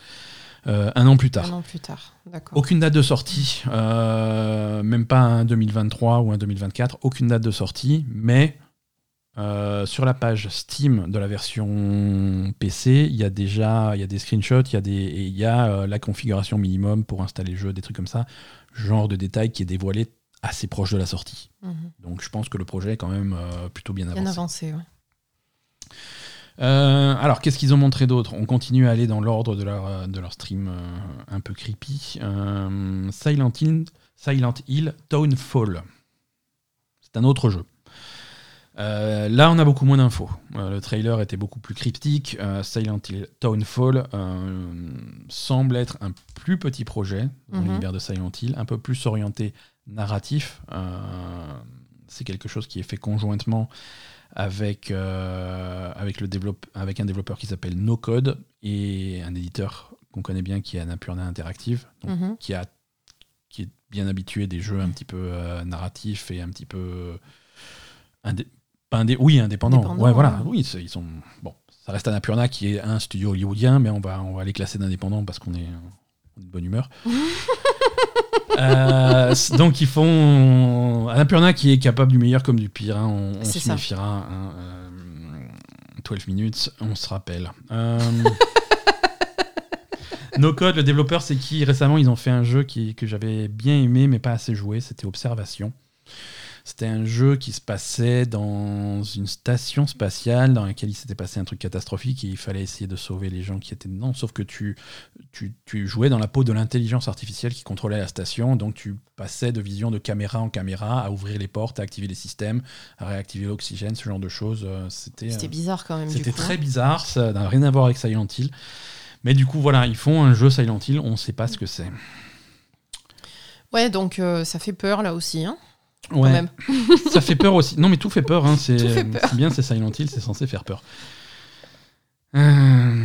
euh, un an plus tard. Un an plus tard, d'accord. Aucune date de sortie, euh, même pas un 2023 ou un 2024, aucune date de sortie, mais euh, sur la page Steam de la version PC, il y a déjà il y a des screenshots, il y a, des, il y a la configuration minimum pour installer le jeu, des trucs comme ça, genre de détail qui est dévoilé assez proche de la sortie. Mhm. Donc je pense que le projet est quand même plutôt bien avancé. Bien avancé, ouais. Euh, alors, qu'est-ce qu'ils ont montré d'autre? On continue à aller dans l'ordre de leur, euh, de leur stream euh, un peu creepy. Silent, Hill, Silent Hill Townfall. C'est un autre jeu. Là, on a beaucoup moins d'infos. Le trailer était beaucoup plus cryptique. Silent Hill Townfall semble être un plus petit projet dans mhm. l'univers de Silent Hill, un peu plus orienté narratif. c'est quelque chose qui est fait conjointement avec, avec, le avec un développeur qui s'appelle No Code et un éditeur qu'on connaît bien qui est Annapurna Interactive, mhm. qui, a, qui est bien habitué des jeux un petit peu narratifs et un petit peu oui, indépendant. ouais, voilà. Oui, ils sont. Bon, ça reste Annapurna qui est un studio hollywoodien, mais on va, on va les classer d'indépendant parce qu'on est de bonne humeur. Euh, donc ils font Annapurna qui est capable du meilleur comme du pire. Hein, on, se méfiera. 12 hein, euh, minutes, on se rappelle. Euh... no Code, le développeur, c'est qui? Récemment, ils ont fait un jeu qui, que j'avais bien aimé, mais pas assez joué. C'était Observation. C'était un jeu qui se passait dans une station spatiale dans laquelle il s'était passé un truc catastrophique et il fallait essayer de sauver les gens qui étaient dedans. Sauf que tu, tu, jouais dans la peau de l'intelligence artificielle qui contrôlait la station. Donc tu passais de vision de caméra en caméra à ouvrir les portes, à activer les systèmes, à réactiver l'oxygène, ce genre de choses. Euh, c'était euh, bizarre quand même. C'était très hein. bizarre. Ça n'a rien à voir avec Silent Hill. Mais du coup, voilà, ils font un jeu Silent Hill. On ne sait pas ce que c'est. Ouais, donc euh, ça fait peur là aussi. Hein Ouais. ça fait peur aussi. Non, mais tout fait peur. Hein. C'est bien, c'est Silent Hill, c'est censé faire peur. Euh,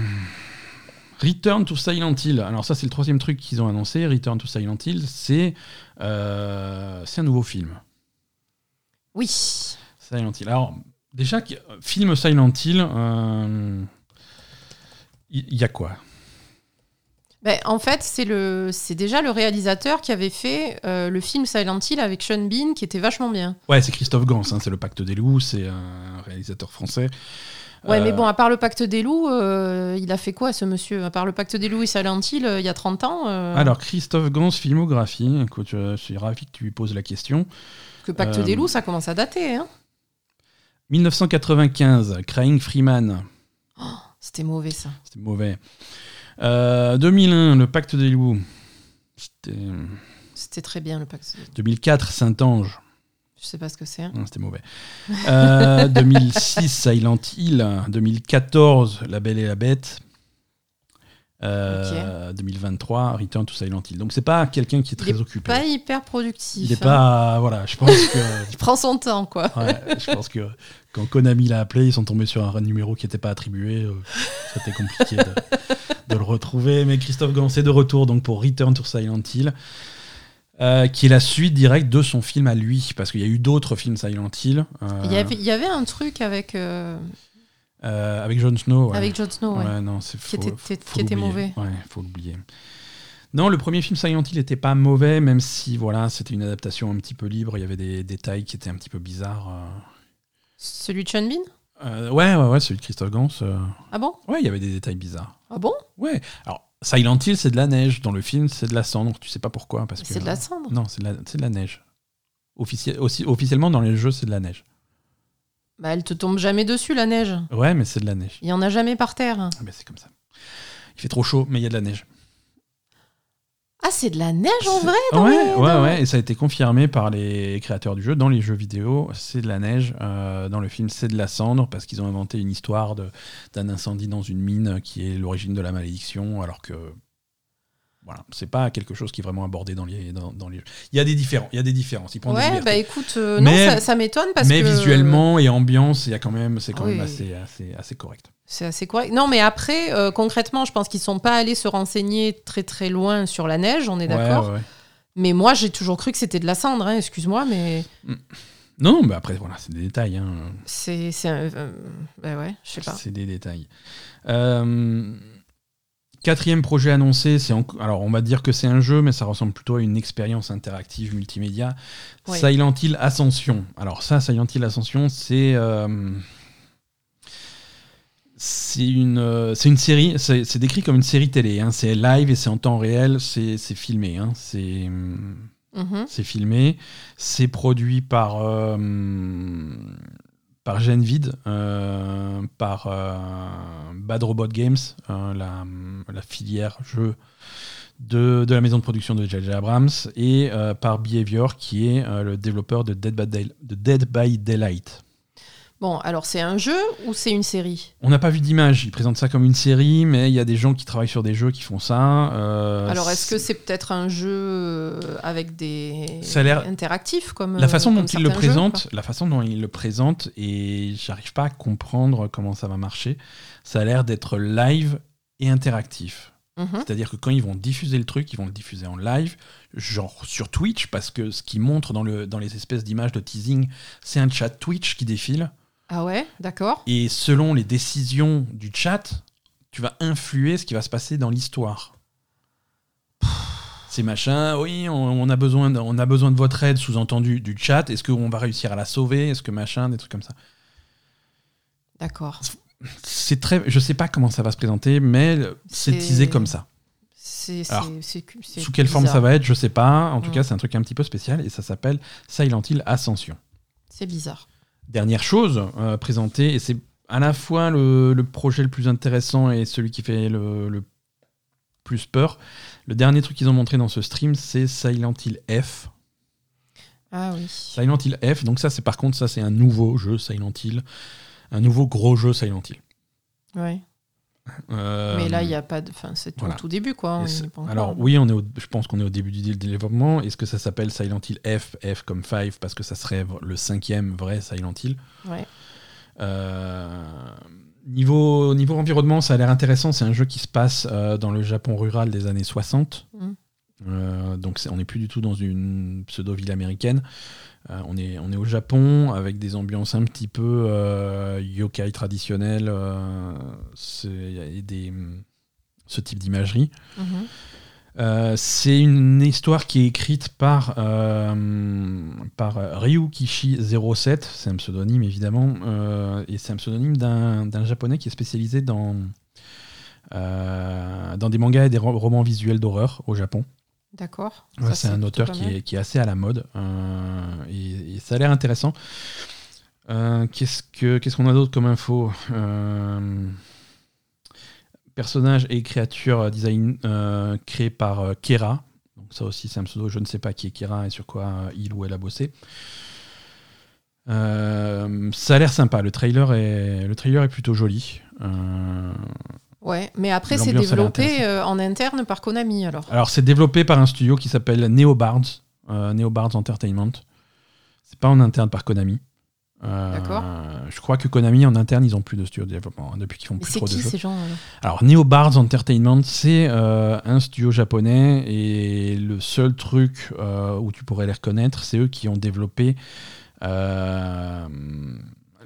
Return to Silent Hill. Alors ça, c'est le troisième truc qu'ils ont annoncé. Return to Silent Hill, c'est euh, un nouveau film. Oui. Silent Hill. Alors déjà, film Silent Hill, il euh, y a quoi? Ben, en fait, c'est le, c'est déjà le réalisateur qui avait fait euh, le film Silent Hill avec Sean Bean, qui était vachement bien. Ouais, c'est Christophe Gans, hein, c'est le Pacte des loups, c'est un réalisateur français. Ouais, mais euh, bon, à part le Pacte des loups, euh, il a fait quoi ce monsieur? À part le Pacte des loups et Silent Hill, il y a 30 ans Alors, Christophe Gans, filmographie, écoute, je suis ravi que tu lui poses la question. Que Pacte des loups, ça commence à dater. Hein 1995, Crying Freeman. Oh, c'était mauvais ça. C'était mauvais. 2001, euh, le pacte des loups. C'était très bien le pacte. 2004, Saint-Ange. Je sais pas ce que c'est. C'était mauvais. Euh, 2006, Silent Hill. 2014, La Belle et la Bête. 2023, euh, Return to Silent Hill. Donc c'est pas quelqu'un qui est très il est occupé. Pas hyper productif. Il est pas, voilà, je pense que. il prend son temps, quoi. je pense que quand Konami l'a appelé, ils sont tombés sur un numéro qui n'était pas attribué. Euh, c'était compliqué de, le retrouver. Mais Christophe Gans est de retour donc pour Return to Silent Hill. Euh, qui est la suite directe de son film à lui, parce qu'il y a eu d'autres films Silent Hill. Il, y avait, il, y avait, un truc avec euh, avec Jon Snow. Avec Jon Snow, ouais. non, c'est Qui était, qui était mauvais. Ouais, faut l'oublier. Non, le premier film Silent Hill n'était pas mauvais, même si voilà, c'était une adaptation un petit peu libre. Il y avait des détails qui étaient un petit peu bizarres. Euh. Celui de Sean Bean? Euh, Ouais, ouais, ouais, celui de Christophe Gans. Ah bon? Ouais, il y avait des détails bizarres. Ah bon? Ouais. Alors, Silent Hill, c'est de la neige. Dans le film, c'est de la cendre. Tu sais pas pourquoi. parce C'est de la cendre? Non, c'est de, de, la neige. Aussi, officiellement, dans les jeux, c'est de la neige. Bah, elle te tombe jamais dessus, la neige. Ouais, mais c'est de la neige. Il y en a jamais par terre. Ah bah, c'est comme ça. Il fait trop chaud, mais il y a de la neige. Ah, c'est de la neige en vrai dans Ouais, ouais, ouais. Et ça a été confirmé par les créateurs du jeu. Dans les jeux vidéo, c'est de la neige. Euh, dans le film, c'est de la cendre parce qu'ils ont inventé une histoire d'un incendie dans une mine qui est l'origine de la malédiction, alors que voilà, c'est pas quelque chose qui est vraiment abordé dans les dans, les. Il y a des différences. Il y a des différences. ouais, bah écoute, euh, non, ça, m'étonne parce mais que. Mais visuellement et ambiance, il y a quand même, c'est quand même assez, assez, assez correct. C'est assez correct. Non, mais après, euh, concrètement, je pense qu'ils sont pas allés se renseigner très très loin sur la neige. On est d'accord. Mais moi, j'ai toujours cru que c'était de la cendre. Hein, excuse-moi, mais. Mm. Non, mais après, voilà, c'est des détails. Hein. C'est, c'est, euh, bah ouais, je sais pas. C'est des détails. Euh. Quatrième projet annoncé, c'est alors on va dire que c'est un jeu, mais ça ressemble plutôt à une expérience interactive multimédia. Silent Hill Ascension. Alors ça, Silent Hill Ascension, c'est euh, c'est une euh, c'est une série. C'est décrit comme une série télé. Hein. C'est live et c'est en temps réel. C'est filmé. Hein. C'est mm-hmm. c'est filmé. C'est produit par euh, par Genvid, euh, par euh, Bad Robot Games, euh, la, filière jeu de, la maison de production de J.J. Abrams, et par Behavior, qui est le développeur de Dead by, Dead by Daylight. Bon, alors c'est un jeu ou c'est une série? On n'a pas vu d'image. Ils présentent ça comme une série, mais il y a des gens qui travaillent sur des jeux qui font ça. Euh, alors est-ce que c'est peut-être un jeu euh, avec des ça a interactifs comme la façon dont ils le présentent, la façon dont ils le présentent, et j'arrive pas à comprendre comment ça va marcher. Ça a l'air d'être live et interactif. Mhm. C'est-à-dire que quand ils vont diffuser le truc, ils vont le diffuser en live, genre sur Twitch, parce que ce qu'ils montrent dans, le, dans les espèces d'images de teasing, c'est un chat Twitch qui défile. Ah ouais, d'accord. Et selon les décisions du chat, tu vas influer ce qui va se passer dans l'histoire. Ces machins, oui, on, a besoin de, on a besoin de votre aide, sous-entendu du chat. Est-ce qu'on va réussir à la sauver? Est-ce que machin, des trucs comme ça? D'accord. C'est très, je sais pas comment ça va se présenter, mais c'est teasé comme ça. sous quelle forme ça va être, je sais pas. En tout mm. cas, c'est un truc un petit peu spécial et ça s'appelle Silent Hill Ascension. C'est bizarre. Dernière chose euh, présentée, et c'est à la fois le, projet le plus intéressant et celui qui fait le, plus peur. Le dernier truc qu'ils ont montré dans ce stream, c'est Silent Hill F. Ah oui. Silent Hill F, donc ça c'est par contre ça c'est un nouveau jeu Silent Hill, un nouveau gros jeu Silent Hill. Ouais. Euh, mais là, il n'y a pas de. Enfin, c'est tout, tout, début, quoi. alors, oui, on est je pense qu'on est au début du développement. Est-ce que ça s'appelle Silent Hill F, F comme 5, parce que ça serait le cinquième vrai Silent Hill? Ouais. Euh, niveau, niveau environnement, ça a l'air intéressant. C'est un jeu qui se passe euh, dans le Japon rural des années 60. Mmh. donc, on n'est plus du tout dans une pseudo-ville américaine. Euh, on, est, on est au Japon avec des ambiances un petit peu euh, yokai traditionnelles, euh, des, ce type d'imagerie. Mhm. c'est une histoire qui est écrite par, par Ryu Kishi 07, c'est un pseudonyme évidemment, et c'est un pseudonyme d'un japonais qui est spécialisé dans, dans des mangas et des romans visuels d'horreur au Japon. D'accord. c'est un auteur qui est, qui est, assez à la mode euh, et, ça a l'air intéressant. Euh, qu'est-ce qu'on a d'autre comme info euh, Personnage et créature design créé par Kera. Donc ça aussi c'est un pseudo, je ne sais pas qui est Kera et sur quoi il ou elle a bossé. ça a l'air sympa, le trailer est, le trailer est plutôt joli. Ouais, mais après c'est développé euh, en interne par Konami alors. Alors c'est développé par un studio qui s'appelle Neobards, euh, Neobards Entertainment. C'est pas en interne par Konami. Euh, D'accord. Je crois que Konami en interne ils ont plus de studio de développement hein, depuis qu'ils font plus trop de jeux. Ces gens, alors? Neobards Entertainment c'est un studio japonais et le seul truc où tu pourrais les reconnaître c'est eux qui ont développé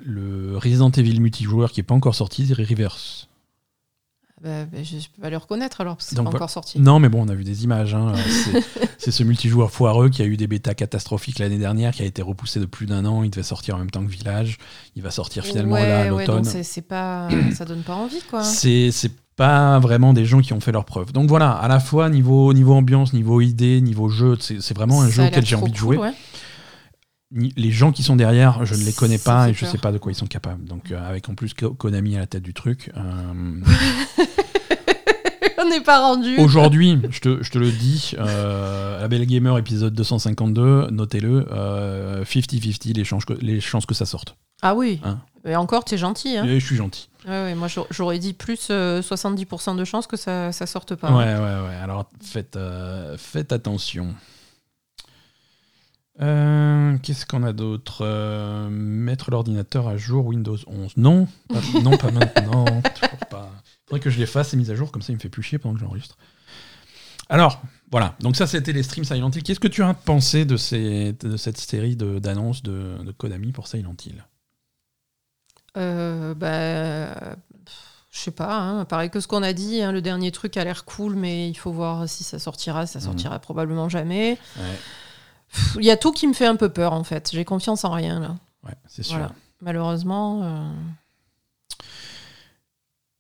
le Resident Evil multijoueur qui est pas encore sorti, The Reverse. Bah, bah, je ne peux pas le reconnaître alors, parce que c'est pas encore sorti. Non, mais bon, on a vu des images. Hein. c'est ce multijoueur foireux qui a eu des bêtas catastrophiques l'année dernière, qui a été repoussé de plus d'un an. Il devait sortir en même temps que Village. Il va sortir finalement là à l'automne. Ouais, c'est pas, ça donne pas envie, quoi. C'est pas vraiment des gens qui ont fait leurs preuves. Donc voilà, à la fois niveau, niveau ambiance, niveau idée, niveau jeu, c'est vraiment un jeu auquel j'ai envie de jouer. Les gens qui sont derrière, je ne les connais pas et je ne sais pas de quoi ils sont capables. Donc, euh, avec en plus Konami à la tête du truc. Euh, on n'est pas rendu. Aujourd'hui, je te, je te, le dis, euh, La Belle Gamer épisode 252, notez-le, 50-50 les, chances que, les chances que ça sorte. Ah oui. Hein et encore, tu es gentil. Hein je suis gentil. Ouais, moi, j'aurais dit plus 70% de chances que ça, ça sorte pas. Ouais, ouais, ouais. Alors, faites, faites attention. Euh, qu'est-ce qu'on a d'autre euh, Mettre l'ordinateur à jour Windows 11. Non, pas, non, pas maintenant. pas. Faudrait que je les fasse ces mises à jour, comme ça il me fait plus chier pendant que j'enregistre. Alors, voilà. Donc ça, c'était les streams Silent Hill. Qu'est-ce que tu as pensé de, ces, de cette série d'annonces de, de, Konami pour Silent Hill? Euh, bah, je sais pas, hein. pareil que ce qu'on a dit, hein, le dernier truc a l'air cool, mais il faut voir si ça sortira, ça mhm. sortira probablement jamais. Ouais. Il y a tout qui me fait un peu peur en fait. J'ai confiance en rien là. Ouais, c'est sûr. Malheureusement. Euh,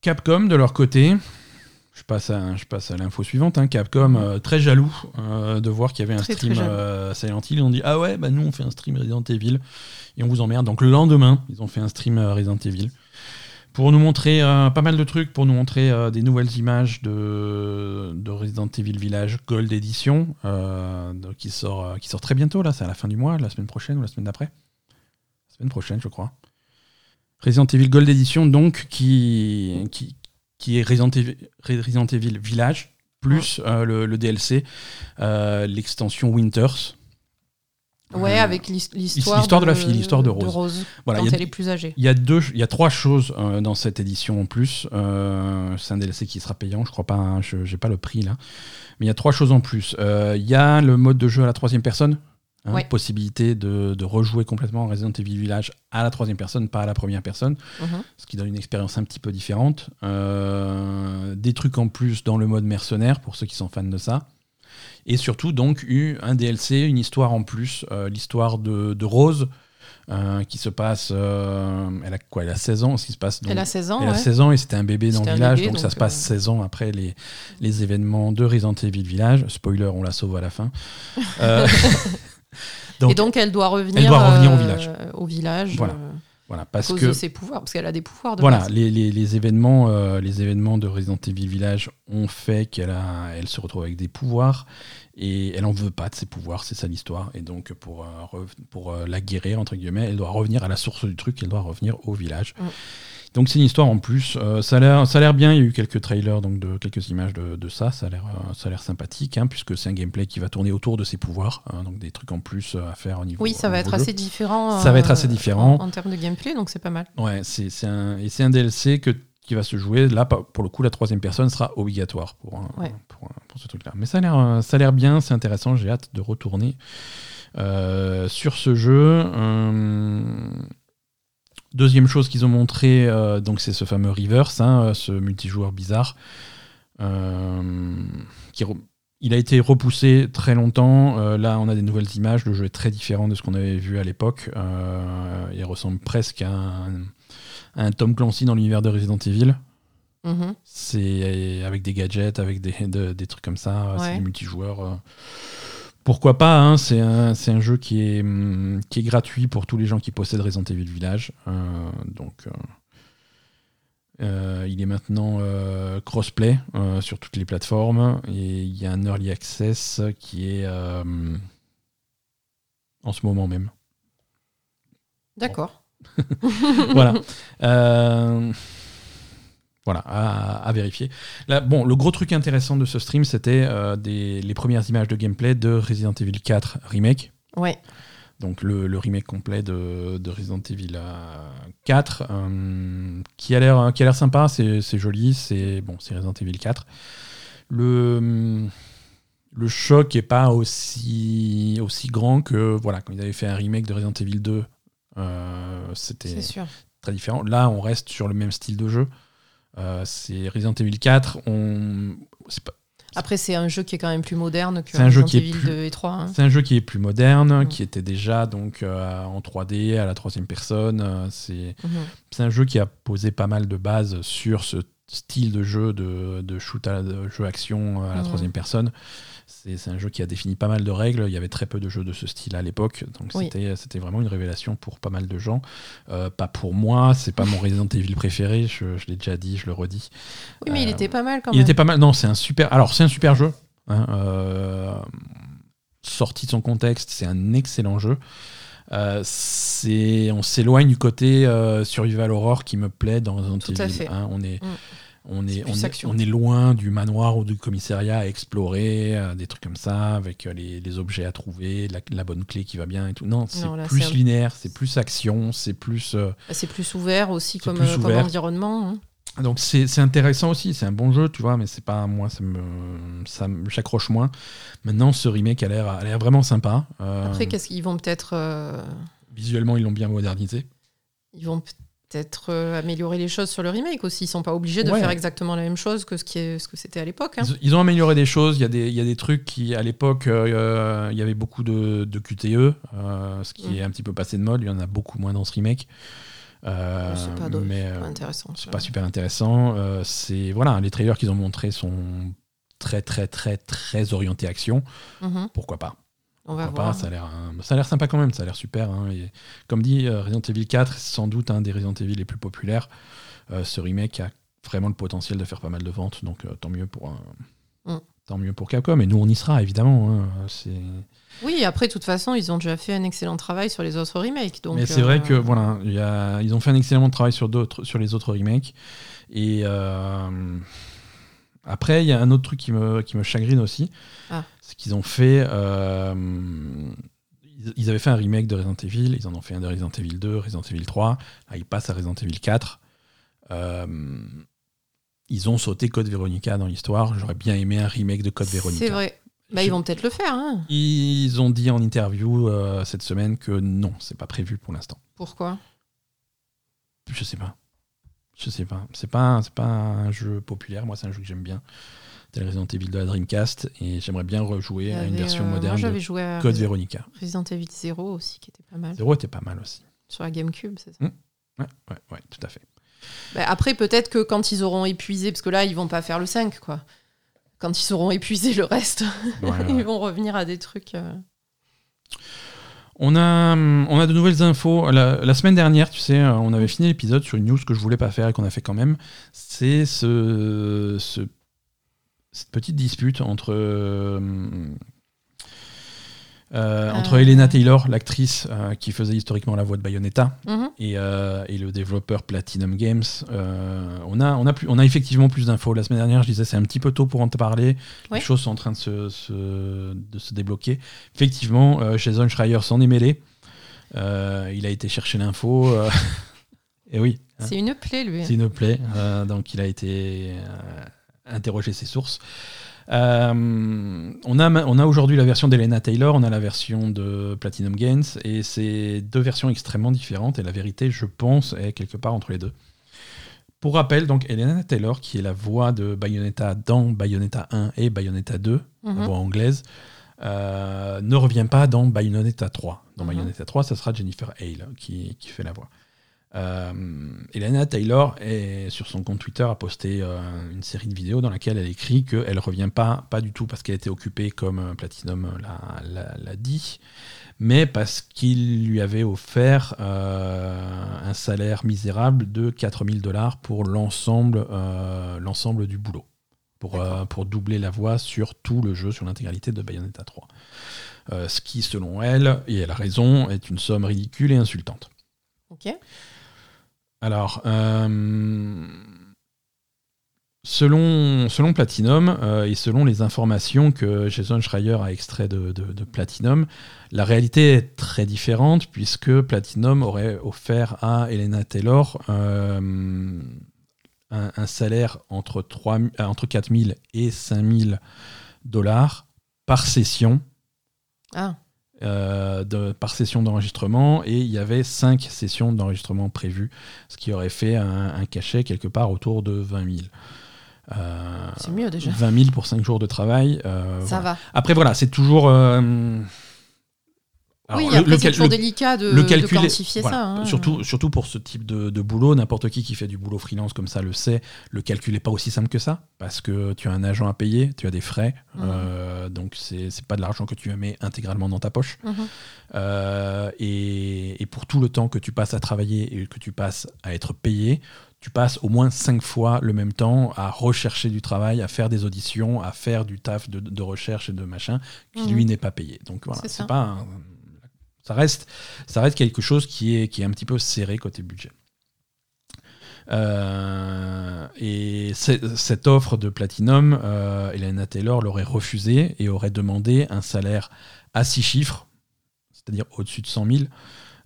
Capcom de leur côté, je passe à, je passe à l'info suivante. Hein. Capcom euh, très jaloux euh, de voir qu'il y avait un stream Silent Hill. Ils ont dit ah ouais bah nous on fait un stream Resident Evil et on vous emmerde. Donc le lendemain ils ont fait un stream Resident Evil pour nous montrer euh, pas mal de trucs, pour nous montrer euh, des nouvelles images de, de, Resident Evil Village Gold Edition, euh, qui, sort, qui sort très bientôt, là, c'est à la fin du mois, la semaine prochaine ou la semaine d'après La semaine prochaine, je crois. Resident Evil Gold Edition, donc, qui, qui, qui est Resident Evil, Village, plus le, le, DLC, l'extension Winters. Ouais, avec l'histoire de, la fille, l'histoire de Rose. Voilà, quand elle est plus âgée. Il y a deux, il y a trois choses euh, dans cette édition en plus. Euh, c'est un DLC qui sera payant, je crois pas, hein, je j'ai pas le prix là, mais il y a trois choses en plus. Euh, il y a le mode de jeu à la troisième personne, hein, possibilité de, de, rejouer complètement Resident Evil Village à la troisième personne, pas à la première personne, mhm. ce qui donne une expérience un petit peu différente. des trucs en plus dans le mode mercenaire pour ceux qui sont fans de ça et surtout donc eu un DLC, une histoire en plus, euh, l'histoire de, Rose. Euh, qui se passe. Euh, elle a quoi Elle a 16 ans, ce qui se passe. elle a 16 ans. Elle a 16 ans et c'était un bébé dans le village, donc, ça se passe 16 ans après les, les événements de Resident Evil Village. Spoiler, on la sauve à la fin. donc, et donc elle doit revenir, elle doit revenir au village. Au village. Voilà. Voilà, parce à cause que, de ses pouvoirs, parce qu'elle a des pouvoirs. De voilà, les, les, les, événements, euh, les événements de Resident Evil Village ont fait qu'elle elle se retrouve avec des pouvoirs et elle en veut pas de ses pouvoirs, c'est ça l'histoire. Et donc pour, euh, pour euh, la guérir entre guillemets, elle doit revenir à la source du truc, elle doit revenir au village. Mm. Donc c'est une histoire en plus. Euh, ça a l'air bien. Il y a eu quelques trailers, donc de quelques images de, ça. Ça a l'air euh, ça a l'air sympathique, hein, puisque c'est un gameplay qui va tourner autour de ses pouvoirs, hein, donc des trucs en plus à faire au niveau. Oui, ça va être assez différent. Ça va être assez différent en, termes de gameplay, donc c'est pas mal. Ouais, c'est un et c'est un DLC que qui va se jouer. Là, pour le coup, la troisième personne sera obligatoire pour, pour, ce truc-là. Mais ça a l'air ça a l'air bien, c'est intéressant. J'ai hâte de retourner. sur ce jeu, Deuxième chose qu'ils ont montré, euh, donc c'est ce fameux Reverse, hein, euh, ce multijoueur bizarre. Euh, qui il a été repoussé très longtemps. là, on a des nouvelles images. Le jeu est très différent de ce qu'on avait vu à l'époque. il ressemble presque à un, Tom Clancy dans l'univers de Resident Evil. Mm-hmm. C'est avec des gadgets, avec des, des trucs comme ça. C'est des multijoueurs pourquoi pas hein, C'est un, un, jeu qui est, hum, qui est gratuit pour tous les gens qui possèdent Resident Evil Village. Euh, donc, euh, euh, il est maintenant crossplay sur toutes les plateformes. Et il y a un early access qui est en ce moment même. D'accord. voilà. Voilà, à, vérifier. Là, bon, le gros truc intéressant de ce stream, c'était euh, les premières images de gameplay de Resident Evil 4 Remake. Ouais. Donc le, remake complet de, Resident Evil 4, euh, euh, qui a l'air qui a l'air sympa, c'est joli, c'est bon, c'est Resident Evil 4. Le le choc est pas aussi aussi grand que voilà quand ils avaient fait un remake de Resident Evil 2, c'était très différent. Là, on reste sur le même style de jeu. Euh, c'est Resident Evil 4. On... Après, c'est un jeu qui est quand même plus moderne que Resident Evil 2 et 3. Hein. C'est un jeu qui est plus moderne, mm. qui était déjà donc euh, en 3D, à la troisième personne. Euh, mm-hmm. c'est un jeu qui a posé pas mal de bases sur ce style de jeu de, de shoot à de jeu action à la mm-hmm. troisième personne. C'est un jeu qui a défini pas mal de règles. Il y avait très peu de jeux de ce style à l'époque. Donc c'était vraiment une révélation pour pas mal de gens. Euh, pas pour moi, c'est pas mon Resident Evil préféré. Je, l'ai déjà dit, je le redis. Oui, mais il euh, était pas mal quand même. Il était pas mal. Non, c'est un super. Alors, c'est un super jeu. Hein, euh, sorti de son contexte, c'est un excellent jeu. On s'éloigne du côté survival horror qui me plaît dans Resident Evil. Hein. on est. On est, on est, loin du manoir ou du commissariat à explorer, euh, des trucs comme ça, avec euh, les, objets à trouver, la, bonne clé qui va bien et tout. Non, c'est plus linéaire, c'est plus action, c'est plus. Euh, bah, c'est plus ouvert aussi comme, environnement. Hein. Donc c'est intéressant aussi, c'est un bon jeu, tu vois, mais c'est pas moi, ça me, ça j'accroche moins. Maintenant, ce remake a l'air vraiment sympa. Après, qu'est-ce qu'ils vont peut-être. Visuellement, ils l'ont bien modernisé. Ils vont peut-être euh, améliorer les choses sur le remake aussi. Ils sont pas obligés de faire exactement la même chose que ce, qui est, ce que c'était à l'époque. Hein. Ils, ont amélioré des choses. Il y a des, il y a des trucs qui, à l'époque, euh, il y avait beaucoup de, de QTE, euh, ce qui mm. est un petit peu passé de mode. Il y en a beaucoup moins dans ce remake. C'est pas, mais, pas intéressant. C'est pas super intéressant. c'est voilà, les trailers qu'ils ont montrés sont très très très très orientés action. Mm-hmm. Pourquoi pas? On va voir. ça a l'air euh, ça a l'air sympa quand même, ça a l'air super. Hein, et comme dit, euh, Resident Evil 4, c'est sans doute un des Resident Evil les plus populaires. Euh, ce remake a vraiment le potentiel de faire pas mal de ventes, donc tant mieux pour Mm. Tant mieux pour Capcom. Et nous, on y sera, évidemment. Hein. C'est. Oui, après, de toute façon, ils ont déjà fait un excellent travail sur les autres remakes. Donc, Mais c'est vrai que voilà, y a, ils ont fait un excellent travail sur, d'autres, sur les autres remakes. Et euh, après, il y a un autre truc qui me, qui me chagrine aussi. Ah. C'est qu'ils ont fait. Euh, ils avaient fait un remake de Resident Evil, ils en ont fait un de Resident Evil 2, Resident Evil 3. Là, ils passent à Resident Evil 4. Euh, ils ont sauté Code Veronica dans l'histoire. J'aurais bien aimé un remake de Code Veronica. C'est vrai. Bah, ils vont peut-être le faire. Hein. Ils ont dit en interview euh, cette semaine que non, c'est pas prévu pour l'instant. Pourquoi? Je sais pas. Je sais pas. C'est pas, c'est pas un jeu populaire. Moi, c'est un jeu que j'aime bien. C'est le Resident Evil de la Dreamcast et j'aimerais bien rejouer à une version euh, moderne moi, de joué à Code Veronica. Resident Evil 0 aussi qui était pas mal. 0 était pas mal aussi. Sur la GameCube, c'est ça mmh. ouais, ouais, ouais, tout à fait. Bah, après, peut-être que quand ils auront épuisé, parce que là, ils vont pas faire le 5, quoi quand ils auront épuisé le reste, ils vont revenir à des trucs. Euh. On a, on a de nouvelles infos. La, semaine dernière, tu sais, on avait fini l'épisode sur une news que je voulais pas faire et qu'on a fait quand même. C'est ce, ce, cette petite dispute entre euh, entre euh. Elena Taylor, l'actrice euh, qui faisait historiquement la voix de Bayonetta, mhm. et, et, le développeur Platinum Games, on, a, on, a plus, on a effectivement plus d'infos. La semaine dernière, je disais c'est un petit peu tôt pour en parler. Les choses sont en train de se, de se débloquer. Effectivement, Jason Schreier s'en est mêlé. il a été chercher l'info. et oui. Hein. C'est une plaie, lui. C'est une plaie. donc il a été interroger ses sources. Euh, on a, on a aujourd'hui la version d'Elena Taylor, on a la version de Platinum Games, et c'est deux versions extrêmement différentes, et la vérité, je pense, est quelque part entre les deux. Pour rappel, donc Elena Taylor, qui est la voix de Bayonetta dans Bayonetta 1 et Bayonetta 2, la mhm. voix anglaise, euh, ne revient pas dans Bayonetta 3. Dans mhm. Bayonetta 3, ce sera Jennifer Hale qui, qui fait la voix. Euh, Elena Taylor, est, sur son compte Twitter, a posté euh, une série de vidéos dans laquelle elle écrit qu'elle ne revient pas, pas du tout parce qu'elle était occupée, comme euh, Platinum l'a dit, mais parce qu'il lui avait offert un salaire misérable de 4000 dollars pour l'ensemble l'ensemble du boulot, pour, pour doubler la voix sur tout le jeu, sur l'intégralité de Bayonetta 3. ce qui, selon elle, et elle a raison, est une somme ridicule et insultante. Alors, euh, selon, Platinum euh, et selon les informations que Jason Schreier a extrait de, Platinum, la réalité est très différente puisque Platinum aurait offert à Elena Taylor euh, un, salaire entre, 3, entre 4 000 et 5 000 dollars par session. Ah. Euh, de, par session d'enregistrement et il y avait 5 sessions d'enregistrement prévues, ce qui aurait fait un, cachet quelque part autour de 20 000. Euh, c'est mieux déjà. 20 000 pour 5 jours de travail. Euh, Ça va. Après voilà, c'est toujours oui, après, c'est toujours délicat de, le quantifier ça. Hein. Surtout, surtout pour ce type de, boulot, n'importe qui qui fait du boulot freelance comme ça le sait, le calcul n'est pas aussi simple que ça, parce que tu as un agent à payer, tu as des frais, mmh. euh, donc c'est pas de l'argent que tu mets intégralement dans ta poche. Mmh. Euh, et, pour tout le temps que tu passes à travailler et que tu passes à être payé, tu passes au moins cinq fois le même temps à rechercher du travail, à faire des auditions, à faire du taf de, recherche et de machin, qui mmh. lui n'est pas payé. Donc voilà, c'est pas un, ça reste, ça reste quelque chose qui est, qui est un petit peu serré côté budget. Euh, et cette offre de Platinum, euh, Elena Taylor l'aurait refusée et aurait demandé un salaire à six chiffres, c'est-à-dire au-dessus de 100 000,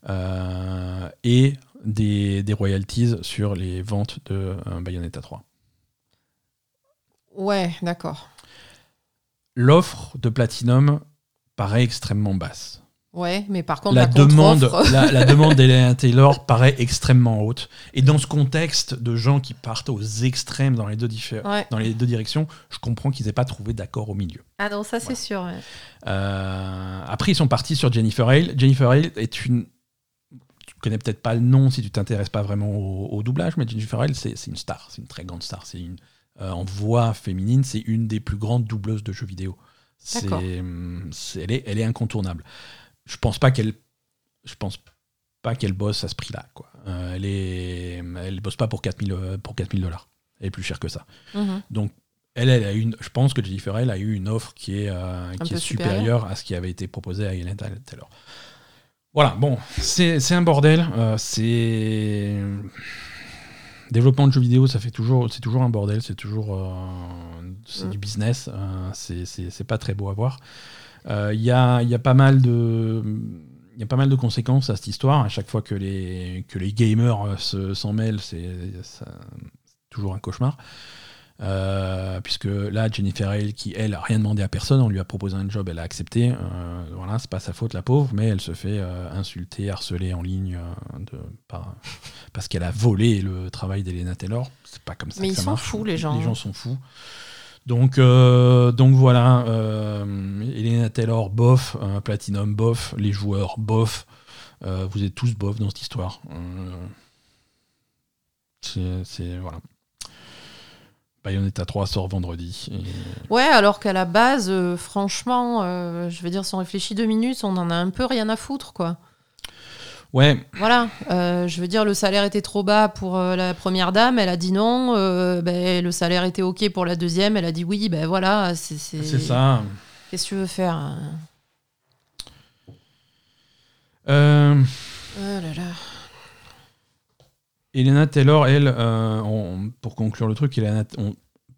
euh, et des, des, royalties sur les ventes de Bayonetta 3. Ouais, d'accord. L'offre de Platinum paraît extrêmement basse. Ouais, mais par contre, la, demande, la, demande d'Elena Taylor paraît extrêmement haute. Et dans ce contexte de gens qui partent aux extrêmes dans les deux, dans les deux directions, je comprends qu'ils n'aient pas trouvé d'accord au milieu. Ah non, ça c'est sûr. Euh, après, ils sont partis sur Jennifer Hale. Jennifer Hale est une. Tu connais peut-être pas le nom si tu t'intéresses pas vraiment au, doublage, mais Jennifer Hale, c'est une star, c'est une très grande star. C'est une euh, en voix féminine, c'est une des plus grandes doubleuses de jeux vidéo. C'est, elle, est, elle est incontournable je pense pas qu'elle je pense pas qu'elle bosse à ce prix-là. Quoi. Euh, elle est, elle bosse pas pour 4000 euh, pour 4000 dollars. Elle est plus chère que ça. Mhm. Donc elle, elle a une, je pense que Jennifer elle a eu une offre qui est, qui est supérieure à ce qui avait été proposé à Hélène Taylor. Voilà, bon, c'est un bordel. c'est développement de jeux vidéo, ça fait toujours, c'est toujours un bordel. C'est toujours, c'est mm. du business. c'est pas très beau à voir. Il y a, y, a, pas mal de il y a pas mal de conséquences à cette histoire. À chaque fois que les, que les gamers s'en mêlent, c'est toujours un cauchemar. Euh, puisque là, Jennifer Hale, qui elle a rien demandé à personne, on lui a proposé un job, elle a accepté. Euh, voilà, c'est pas sa faute, la pauvre, mais elle se fait euh, insulter, harceler en ligne de, parce qu'elle a volé le travail d'Elena Taylor. C'est pas comme ça mais que ça marche. ils sont fous, les gens. Les gens sont fous. Donc, donc voilà, Elena Taylor, bof, Platinum, bof, les joueurs, bof. vous êtes tous bof dans cette histoire. c'est voilà. Bayonetta 3 sort vendredi. Ouais, alors qu'à la base, euh, franchement, euh, je veux dire, si on réfléchit deux minutes, on en a un peu rien à foutre, quoi. Ouais. Voilà, euh, je veux dire, le salaire était trop bas pour la première dame, elle a dit non. Ben, le salaire était ok pour la deuxième, elle a dit oui. Ben voilà, c'est. C'est ça. Qu'est-ce que tu veux faire hein? Oh là là. Elena Taylor, elle, euh, pour conclure le truc,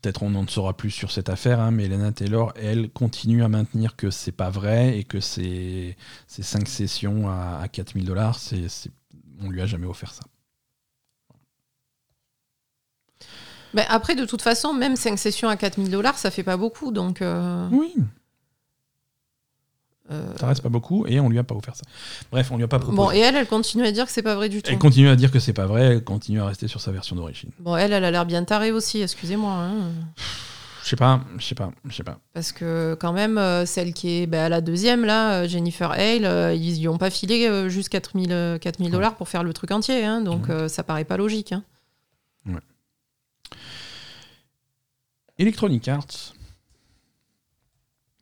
peut-être on en saura plus sur cette affaire, hein, mais Elena Taylor, elle, continue à maintenir que c'est pas vrai et que ces, ces cinq sessions à, 4000 dollars, on lui a jamais offert ça. Mais après, de toute façon, même 5 sessions à 4000 dollars, ça fait pas beaucoup. Donc, euh, Oui. Euh, ça reste pas beaucoup et on lui a pas offert ça. Bref, on lui a pas proposé. Bon, et elle, elle continue à dire que c'est pas vrai du tout. Elle continue à dire que c'est pas vrai, elle continue à rester sur sa version d'origine. Bon, elle, elle a l'air bien tarée aussi, excusez-moi. Hein. Je sais pas, je sais pas, je sais pas. Parce que quand même, euh, celle qui est bah, la deuxième, là, euh, Jennifer Hale, ils y ont pas filé juste 4000 dollars pour faire le truc entier, hein, donc ça paraît pas logique. Hein. Ouais. Electronic Arts,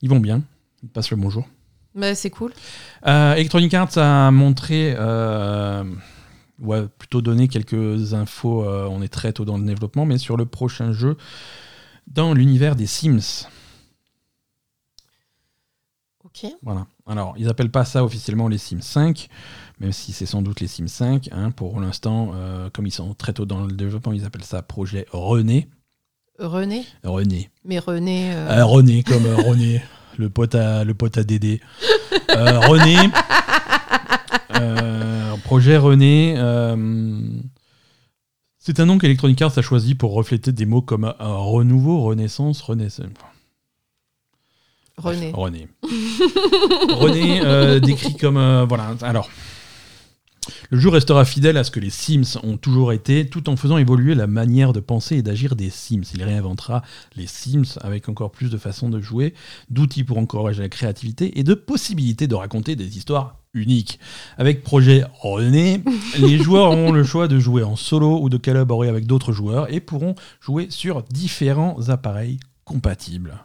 ils vont bien, ils passent le bonjour. Bah, c'est cool. Euh, Electronic Arts a montré, euh, ouais, plutôt donné quelques infos. Euh, on est très tôt dans le développement, mais sur le prochain jeu dans l'univers des Sims. Ok. Voilà. Alors, ils appellent pas ça officiellement les Sims 5, même si c'est sans doute les Sims 5. Hein. pour l'instant, comme ils sont très tôt dans le développement, ils appellent ça projet René. René René. Mais René. René, comme René le pote à, le pote à Dédé. Euh, René. Euh, projet René. Euh, c'est un nom qu'Electronic Arts a choisi pour refléter des mots comme renouveau, renaissance, renaissance. René. René. René, décrit comme. voilà. Alors. Le jeu restera fidèle à ce que les Sims ont toujours été, tout en faisant évoluer la manière de penser et d'agir des Sims. Il réinventera les Sims avec encore plus de façons de jouer, d'outils pour encourager la créativité et de possibilités de raconter des histoires uniques. Avec Projet René, les joueurs auront le choix de jouer en solo ou de collaborer avec d'autres joueurs et pourront jouer sur différents appareils compatibles.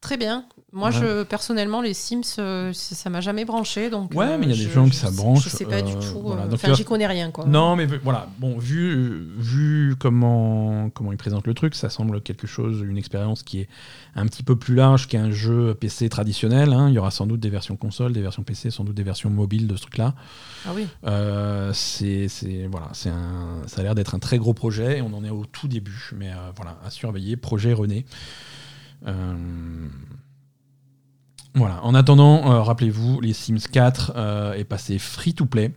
Très bien. Moi, je, personnellement, les Sims, euh, ça m'a jamais branché. Donc, ouais, mais il y a des gens que ça branche. Je sais pas du euh, tout. Voilà. Euh, enfin, j'y connais rien. Quoi. Non, mais voilà. Bon, vu, vu comment, comment ils présentent le truc, ça semble quelque chose, une expérience qui est un petit peu plus large qu'un jeu PC traditionnel. Hein. Il y aura sans doute des versions console, des versions PC, sans doute des versions mobiles de ce truc-là. Ah oui. c'est, voilà, c'est un, ça a l'air d'être un très gros projet et on en est au tout début. Mais voilà, à surveiller. Projet René. Euh, voilà. En attendant, euh, rappelez-vous, les Sims 4 euh, est passé free to play.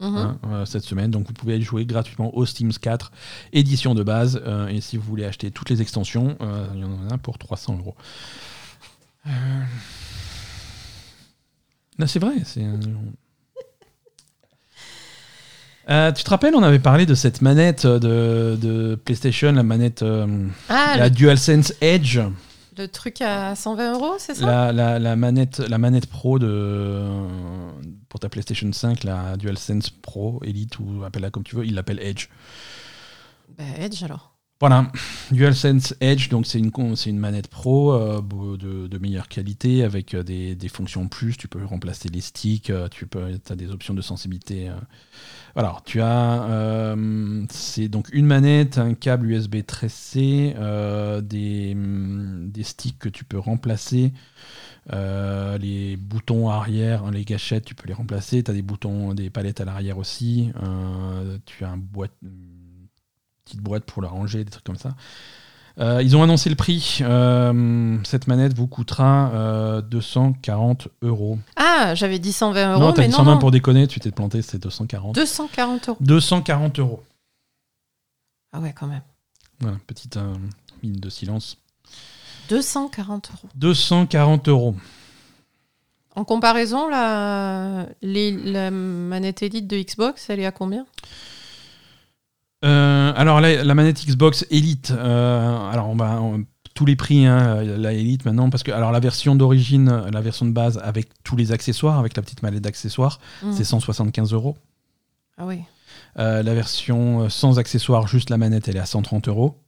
Mhm. Hein, euh, cette semaine. Donc vous pouvez aller jouer gratuitement au Sims 4 édition de base. et si vous voulez acheter toutes les extensions, il y en a un pour 300 euros. Là, c'est vrai. C'est tu te rappelles, on avait parlé de cette manette de, PlayStation, la manette, ah, la DualSense Edge? Le truc à 120 euros, c'est ça? La, manette, la manette pro de, pour ta PlayStation 5, la DualSense Pro, Elite ou appelle-la comme tu veux, il l'appelle Edge. Bah, Edge alors. Voilà, DualSense Edge, donc c'est une, c'est une manette pro euh, de, meilleure qualité avec euh, des, des, fonctions plus. Tu peux remplacer les sticks, euh, tu peux, as des options de sensibilité. Alors, tu as c'est donc une manette, un câble USB 13C, des, mm, des, sticks que tu peux remplacer. les boutons arrière, les gâchettes, tu peux les remplacer. Tu as des boutons, des palettes à l'arrière aussi. tu as un boîte boîte pour la ranger, des trucs comme ça. Euh, ils ont annoncé le prix. Euh, cette manette vous coûtera 240 euh, euros. Ah, j'avais dit 120 euros. Non, t'as dit 120 pour déconner, tu t'es planté, c'est 240. 240 euros. 240 euros. Ah ouais, quand même. Voilà, petite mine de silence. 240 euros. 240 euros. En comparaison, la, les, la manette Elite de Xbox, elle est à combien? Euh, alors la, manette Xbox Elite, euh, alors on va tous les prix, hein, la Elite maintenant, parce que alors la version d'origine, la version de base avec tous les accessoires, avec la petite manette d'accessoires, mmh. c'est 175 euros. Ah oui. Euh, la version sans accessoires, juste la manette, elle est à 130 euros.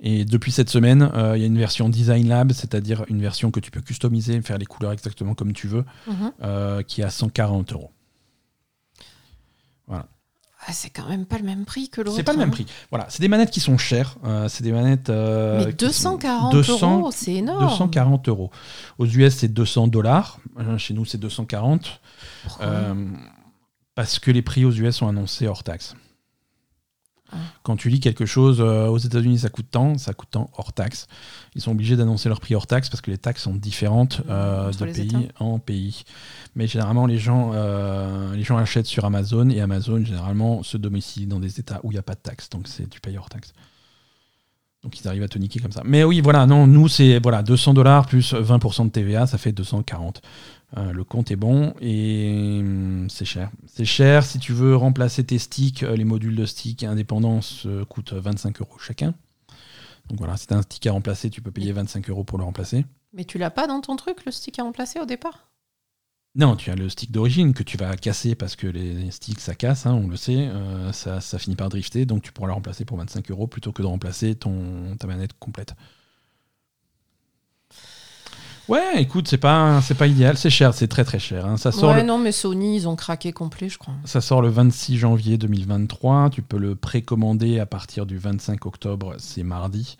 Et depuis cette semaine, il y a une version Design Lab, c'est-à-dire une version que tu peux customiser, faire les couleurs exactement comme tu veux, mmh. qui est à 140 euros. Voilà. Ah, c'est quand même pas le même prix que l'autre. C'est pas le même hein. prix. Voilà, c'est des manettes qui sont chères. Euh, c'est des manettes. Euh, Mais 240 euros, c'est énorme. 240 euros. Aux US, c'est 200 dollars. Euh, chez nous, c'est 240. parce que les prix aux US sont annoncés hors taxe. Quand tu lis quelque chose euh, aux États-Unis, ça coûte tant, ça coûte tant hors taxe. Ils sont obligés d'annoncer leur prix hors taxe parce que les taxes sont différentes euh, de pays en pays. Mais généralement, les gens, euh, les gens achètent sur Amazon et Amazon, généralement, se domicile dans des États où il n'y a pas de taxe. Donc, c'est tu payes hors taxe. Donc ils arrivent à te niquer comme ça. Mais oui, voilà, non, nous c'est voilà 200 dollars plus 20% de TVA, ça fait 240. Euh, le compte est bon et hum, c'est cher. C'est cher si tu veux remplacer tes sticks, euh, les modules de stick indépendance euh, coûtent 25 euros chacun. Donc voilà, si tu as un stick à remplacer, tu peux payer 25 euros pour le remplacer. Mais tu l'as pas dans ton truc, le stick à remplacer au départ? Non, tu as le stick d'origine que tu vas casser parce que les sticks ça casse, hein, on le sait, ça, ça, finit par drifter, donc tu pourras le remplacer pour 25 euros plutôt que de remplacer ton, ta manette complète. Ouais, écoute, c'est pas, c'est pas idéal, c'est cher, c'est très très cher. Hein. Ça sort ouais, non, mais Sony, ils ont craqué complet, je crois. Ça sort le 26 janvier 2023. Tu peux le précommander à partir du 25 octobre, c'est mardi.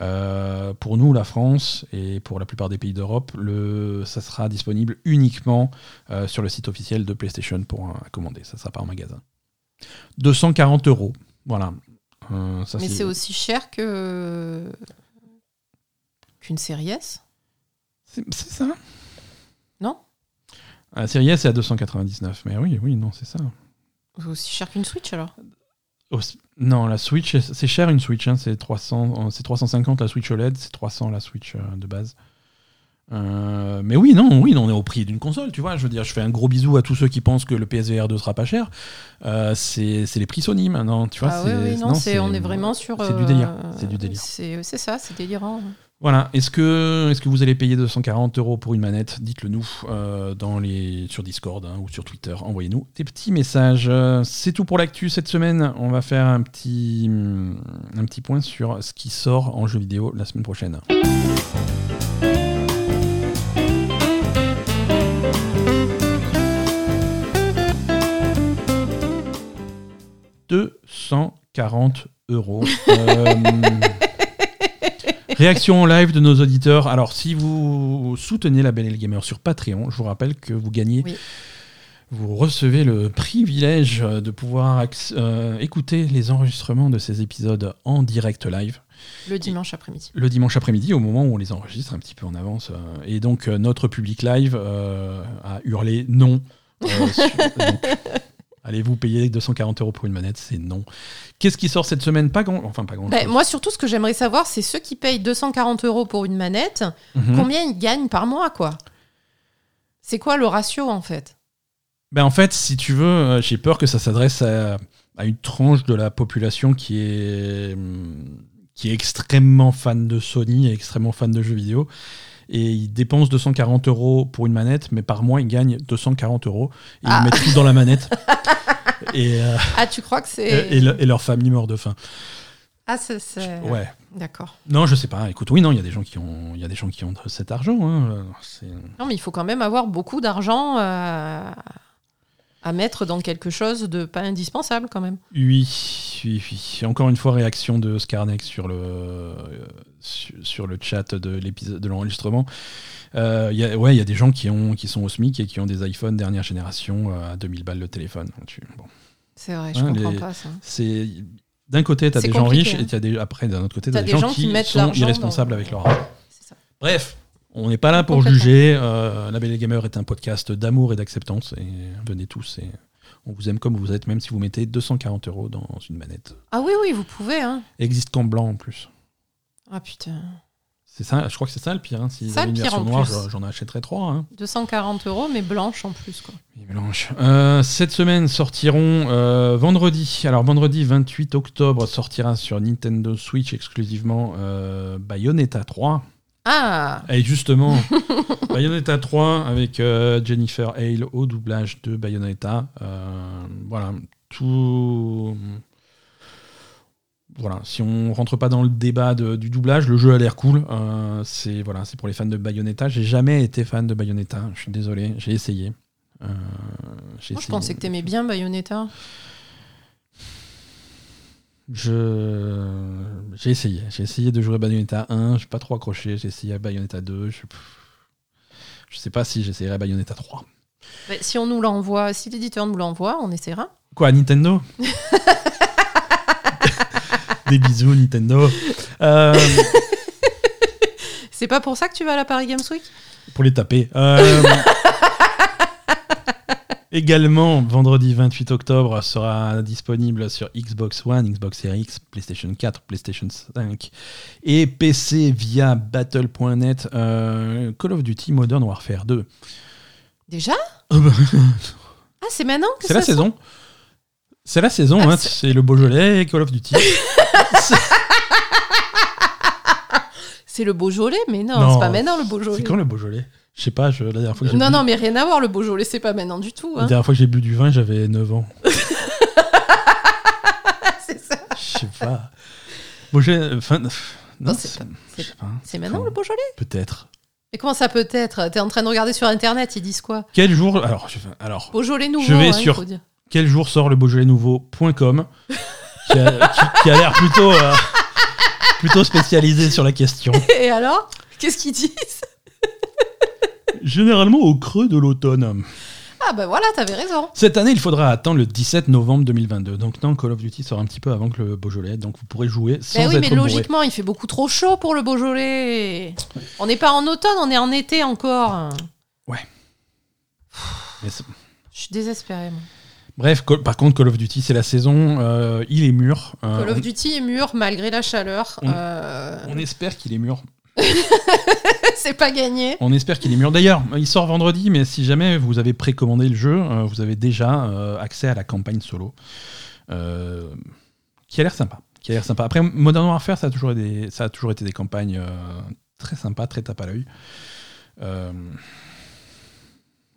Euh, pour nous, la France, et pour la plupart des pays d'Europe, le, ça sera disponible uniquement euh, sur le site officiel de PlayStation pour euh, commander. Ça sera pas en magasin. 240 euros. Voilà. Mais c'est aussi cher que qu'une série S? C'est ça? Non? La série S est à 299, mais oui, oui, non, c'est ça. C'est aussi cher qu'une Switch alors? Non, la Switch, c'est cher une Switch, hein, c'est 300, c'est 350 la Switch OLED, c'est 300 la Switch euh, de base. Euh, mais oui, non, oui, on est au prix d'une console, tu vois. Je veux dire, je fais un gros bisou à tous ceux qui pensent que le PSVR 2 sera pas cher. Euh, c'est les prix Sony maintenant, tu vois. Ah oui, oui, non, on est vraiment sur. C'est du délire. C'est du délire. C'est ça, c'est délirant. Voilà. Est-ce que, est que vous allez payer 240 euros pour une manette? Dites-le nous euh, dans les, sur Discord hein, ou sur Twitter. Envoyez-nous des petits messages. Euh, c'est tout pour l'actu cette semaine. On va faire un petit, un petit point sur ce qui sort en jeu vidéo la semaine prochaine. « 240 euros. Euh, Réaction en live de nos auditeurs. Alors, si vous soutenez la Belle et le Gamer sur Patreon, je vous rappelle que vous gagnez. Vous recevez le privilège de pouvoir euh, écouter les enregistrements de ces épisodes en direct live. Le dimanche après-midi. Le dimanche après-midi, au moment où on les enregistre un petit peu en avance. Euh, et donc, euh, notre public live a hurlé non. Allez-vous payer 240 euros pour une manette? C'est non. Qu'est-ce qui sort cette semaine? Pas grand, enfin pas grand. Ben, moi, surtout, ce que j'aimerais savoir, c'est ceux qui payent 240 euros pour une manette, mhm. combien ils gagnent par mois, quoi? C'est quoi le ratio, en fait? Ben, en fait, si tu veux, euh, j'ai peur que ça s'adresse à, une tranche de la population qui est qui est extrêmement fan de Sony, et extrêmement fan de jeux vidéo et ils dépensent 240 euros pour une manette, mais par mois, ils gagnent 240 euros. Ils ah. mettent tout dans la manette. et, euh, ah, tu crois que c'est. Et, leur famille meurt de faim. Ah, c'est. Ouais. D'accord. Non, je sais pas. Écoute, oui, non, il y a des gens qui ont, il y a des gens qui ont cet argent. Hein. Non, mais il faut quand même avoir beaucoup d'argent à... à mettre dans quelque chose de pas indispensable, quand même. Oui, oui, oui. Encore une fois, réaction de Scarnex sur le, sur, le chat de l'épisode de l'enregistrement. Euh, y a, ouais, il y a des gens qui, ont, qui sont au SMIC et qui ont des iPhones dernière génération à 2000 balles le téléphone. Bon. C'est vrai, je hein, comprends pas ça. C'est d'un côté, tu as des gens riches et as des, après, d'un autre côté, tu as, des, gens, qui, sont irresponsables avec leur argent. Bref, on n'est pas là pour juger. Euh, La Belle Gamer est un podcast d'amour et d'acceptance. Et venez tous et on vous aime comme vous êtes, même si vous mettez 240 euros dans une manette. Ah oui, oui, vous pouvez. Hein. Existe qu'en blanc en plus. Ah putain. C'est ça, je crois que c'est ça le pire. Hein. Si ça, une version noire, j'en achèterais trois. Hein. 240 euros, mais blanche en plus. Quoi. blanche. Euh, cette semaine sortiront euh, vendredi. Alors vendredi 28 octobre sortira sur Nintendo Switch exclusivement euh, Bayonetta 3. Ah Et justement, Bayonetta 3 avec Jennifer Hale au doublage de Bayonetta. voilà, tout voilà, si on rentre pas dans le débat du doublage, le jeu a l'air cool. Euh, c'est voilà, c'est pour les fans de Bayonetta. J'ai jamais été fan de Bayonetta. Je suis désolé, j'ai essayé. Euh, Moi, je pensais que t'aimais bien Bayonetta. Je j'ai essayé. J'ai essayé de jouer à Bayonetta 1. J'ai pas trop accroché. J'ai essayé à Bayonetta 2. Je, je sais pas si j'essayerai à Bayonetta 3. si on nous l'envoie, si l'éditeur nous l'envoie, on essaiera. Quoi, Nintendo? Des bisous, Nintendo. Euh, C'est pas pour ça que tu vas à la Paris Games Week? Pour les taper. Euh, également, vendredi 28 octobre, sera disponible sur Xbox One, Xbox Series X, PlayStation 4, PlayStation 5 et PC via Battle.net euh, Call of Duty Modern Warfare 2. Déjà? Ah, c'est maintenant que C'est la saison. C'est la saison, ah, hein, c'est le Beaujolais et Call of Duty. c'est le Beaujolais, mais non, c'est pas maintenant le Beaujolais. C'est quand le Beaujolais? Je sais pas, je, la dernière fois que Non, bu... non, mais rien à voir, le Beaujolais, c'est pas maintenant du tout. Hein. La dernière fois que j'ai bu du vin, j'avais 9 ans. c'est ça. Je sais pas. Beaujolais, enfin. Non, c'est maintenant le Beaujolais Peut-être. Mais comment ça peut être T'es en train de regarder sur internet, ils disent quoi? Quel jour Alors, je, alors Beaujolais nouveau. Je vais hein, sur quel jour sort le Beaujolais nouveau.com qui a, l'air plutôt, euh, plutôt spécialisé sur la question. Et alors? Qu'est-ce qu'ils disent? Généralement au creux de l'automne. Ah ben voilà, t'avais raison. Cette année, il faudra attendre le 17 novembre 2022. Donc non, Call of Duty sort un petit peu avant que le Beaujolais, donc vous pourrez jouer sans ben oui, mais logiquement, il fait beaucoup trop chaud pour le Beaujolais. On n'est pas en automne, on est en été encore. Ouais. Je suis désespéré. Moi. Bref, par contre, Call of Duty, c'est la saison, euh, il est mûr. Euh, Call of Duty est mûr malgré la chaleur. On, euh. on espère qu'il est mûr. c'est pas gagné. On espère qu'il est mûr. D'ailleurs, il sort vendredi, mais si jamais vous avez précommandé le jeu, vous avez déjà accès à la campagne solo, qui a l'air sympa. Qui a l'air sympa. Après, Modern Warfare, ça a toujours été, ça a toujours été des campagnes très sympas, très tape à l'œil.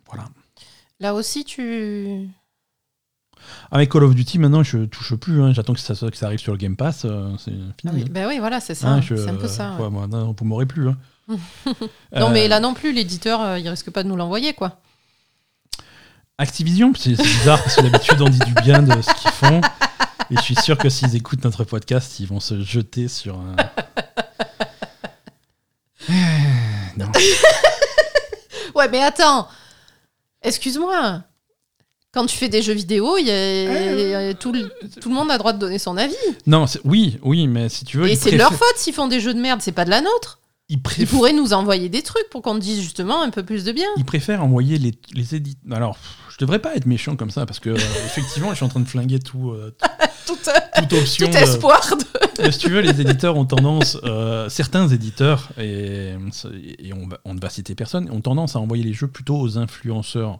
voilà. Là aussi, tu avec Call of Duty, maintenant, je touche plus. Hein. J'attends que ça, que ça arrive sur le Game Pass. Euh, c'est fini. Ah oui, bah oui, voilà, c'est ça. Hein, c'est un peu ça. moi, non, vous m'aurez plus. Hein. non, mais euh, là non plus, l'éditeur, euh, il risque pas de nous l'envoyer, quoi. Activision, c'est bizarre parce que d'habitude on dit du bien de ce qu'ils font. Et je suis sûr que s'ils écoutent notre podcast, ils vont se jeter sur un. non. ouais, mais attends. Excuse-moi quand tu fais des jeux vidéo, y a, tout, le, tout, le monde a droit de donner son avis. Non, oui, oui, mais si tu veux. Et c'est leur faute s'ils font des jeux de merde, c'est pas de la nôtre. Ils, pourraient nous envoyer des trucs pour qu'on dise justement un peu plus de bien. Ils préfèrent envoyer les, les édits. Alors, je devrais pas être méchant comme ça parce que euh, effectivement, je suis en train de flinguer tout, euh, toute, option. Tout espoir. De... si tu veux, les éditeurs ont tendance, euh, certains éditeurs et, et on, on ne va citer personne, ont tendance à envoyer les jeux plutôt aux influenceurs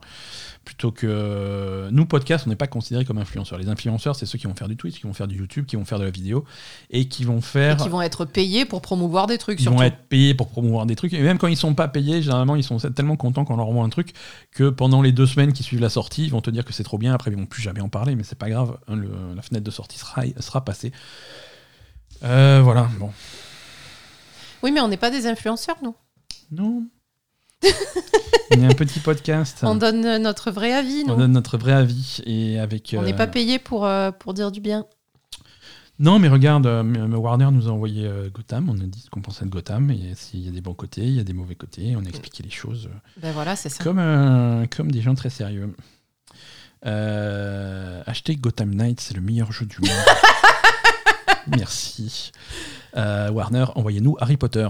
plutôt que nous podcast on n'est pas considérés comme influenceurs les influenceurs c'est ceux qui vont faire du Twitch qui vont faire du YouTube qui vont faire de la vidéo et qui vont faire et qui vont être payés pour promouvoir des trucs ils vont être payés pour promouvoir des trucs et même quand ils sont pas payés généralement ils sont tellement contents qu'on leur envoie un truc que pendant les deux semaines qui suivent la sortie ils vont te dire que c'est trop bien après ils vont plus jamais en parler mais c'est pas grave hein, la fenêtre de sortie sera, sera passée Euh, voilà, bon. Oui, mais on n'est pas des influenceurs, nous. Non. On est un petit podcast. On donne notre vrai avis, On donne notre vrai avis. Et avec, on n'est pas payé pour, pour dire du bien. Non, mais regarde, Warner nous a envoyé Gotham. On a dit ce qu'on pensait de Gotham. Et s'il y a des bons côtés, il y a des mauvais côtés. On a expliqué les choses. Ben voilà, c'est ça. Comme, comme des gens très sérieux. Euh, achetez Gotham Knight, c'est le meilleur jeu du monde. Merci. Euh, Warner, envoyez-nous Harry Potter.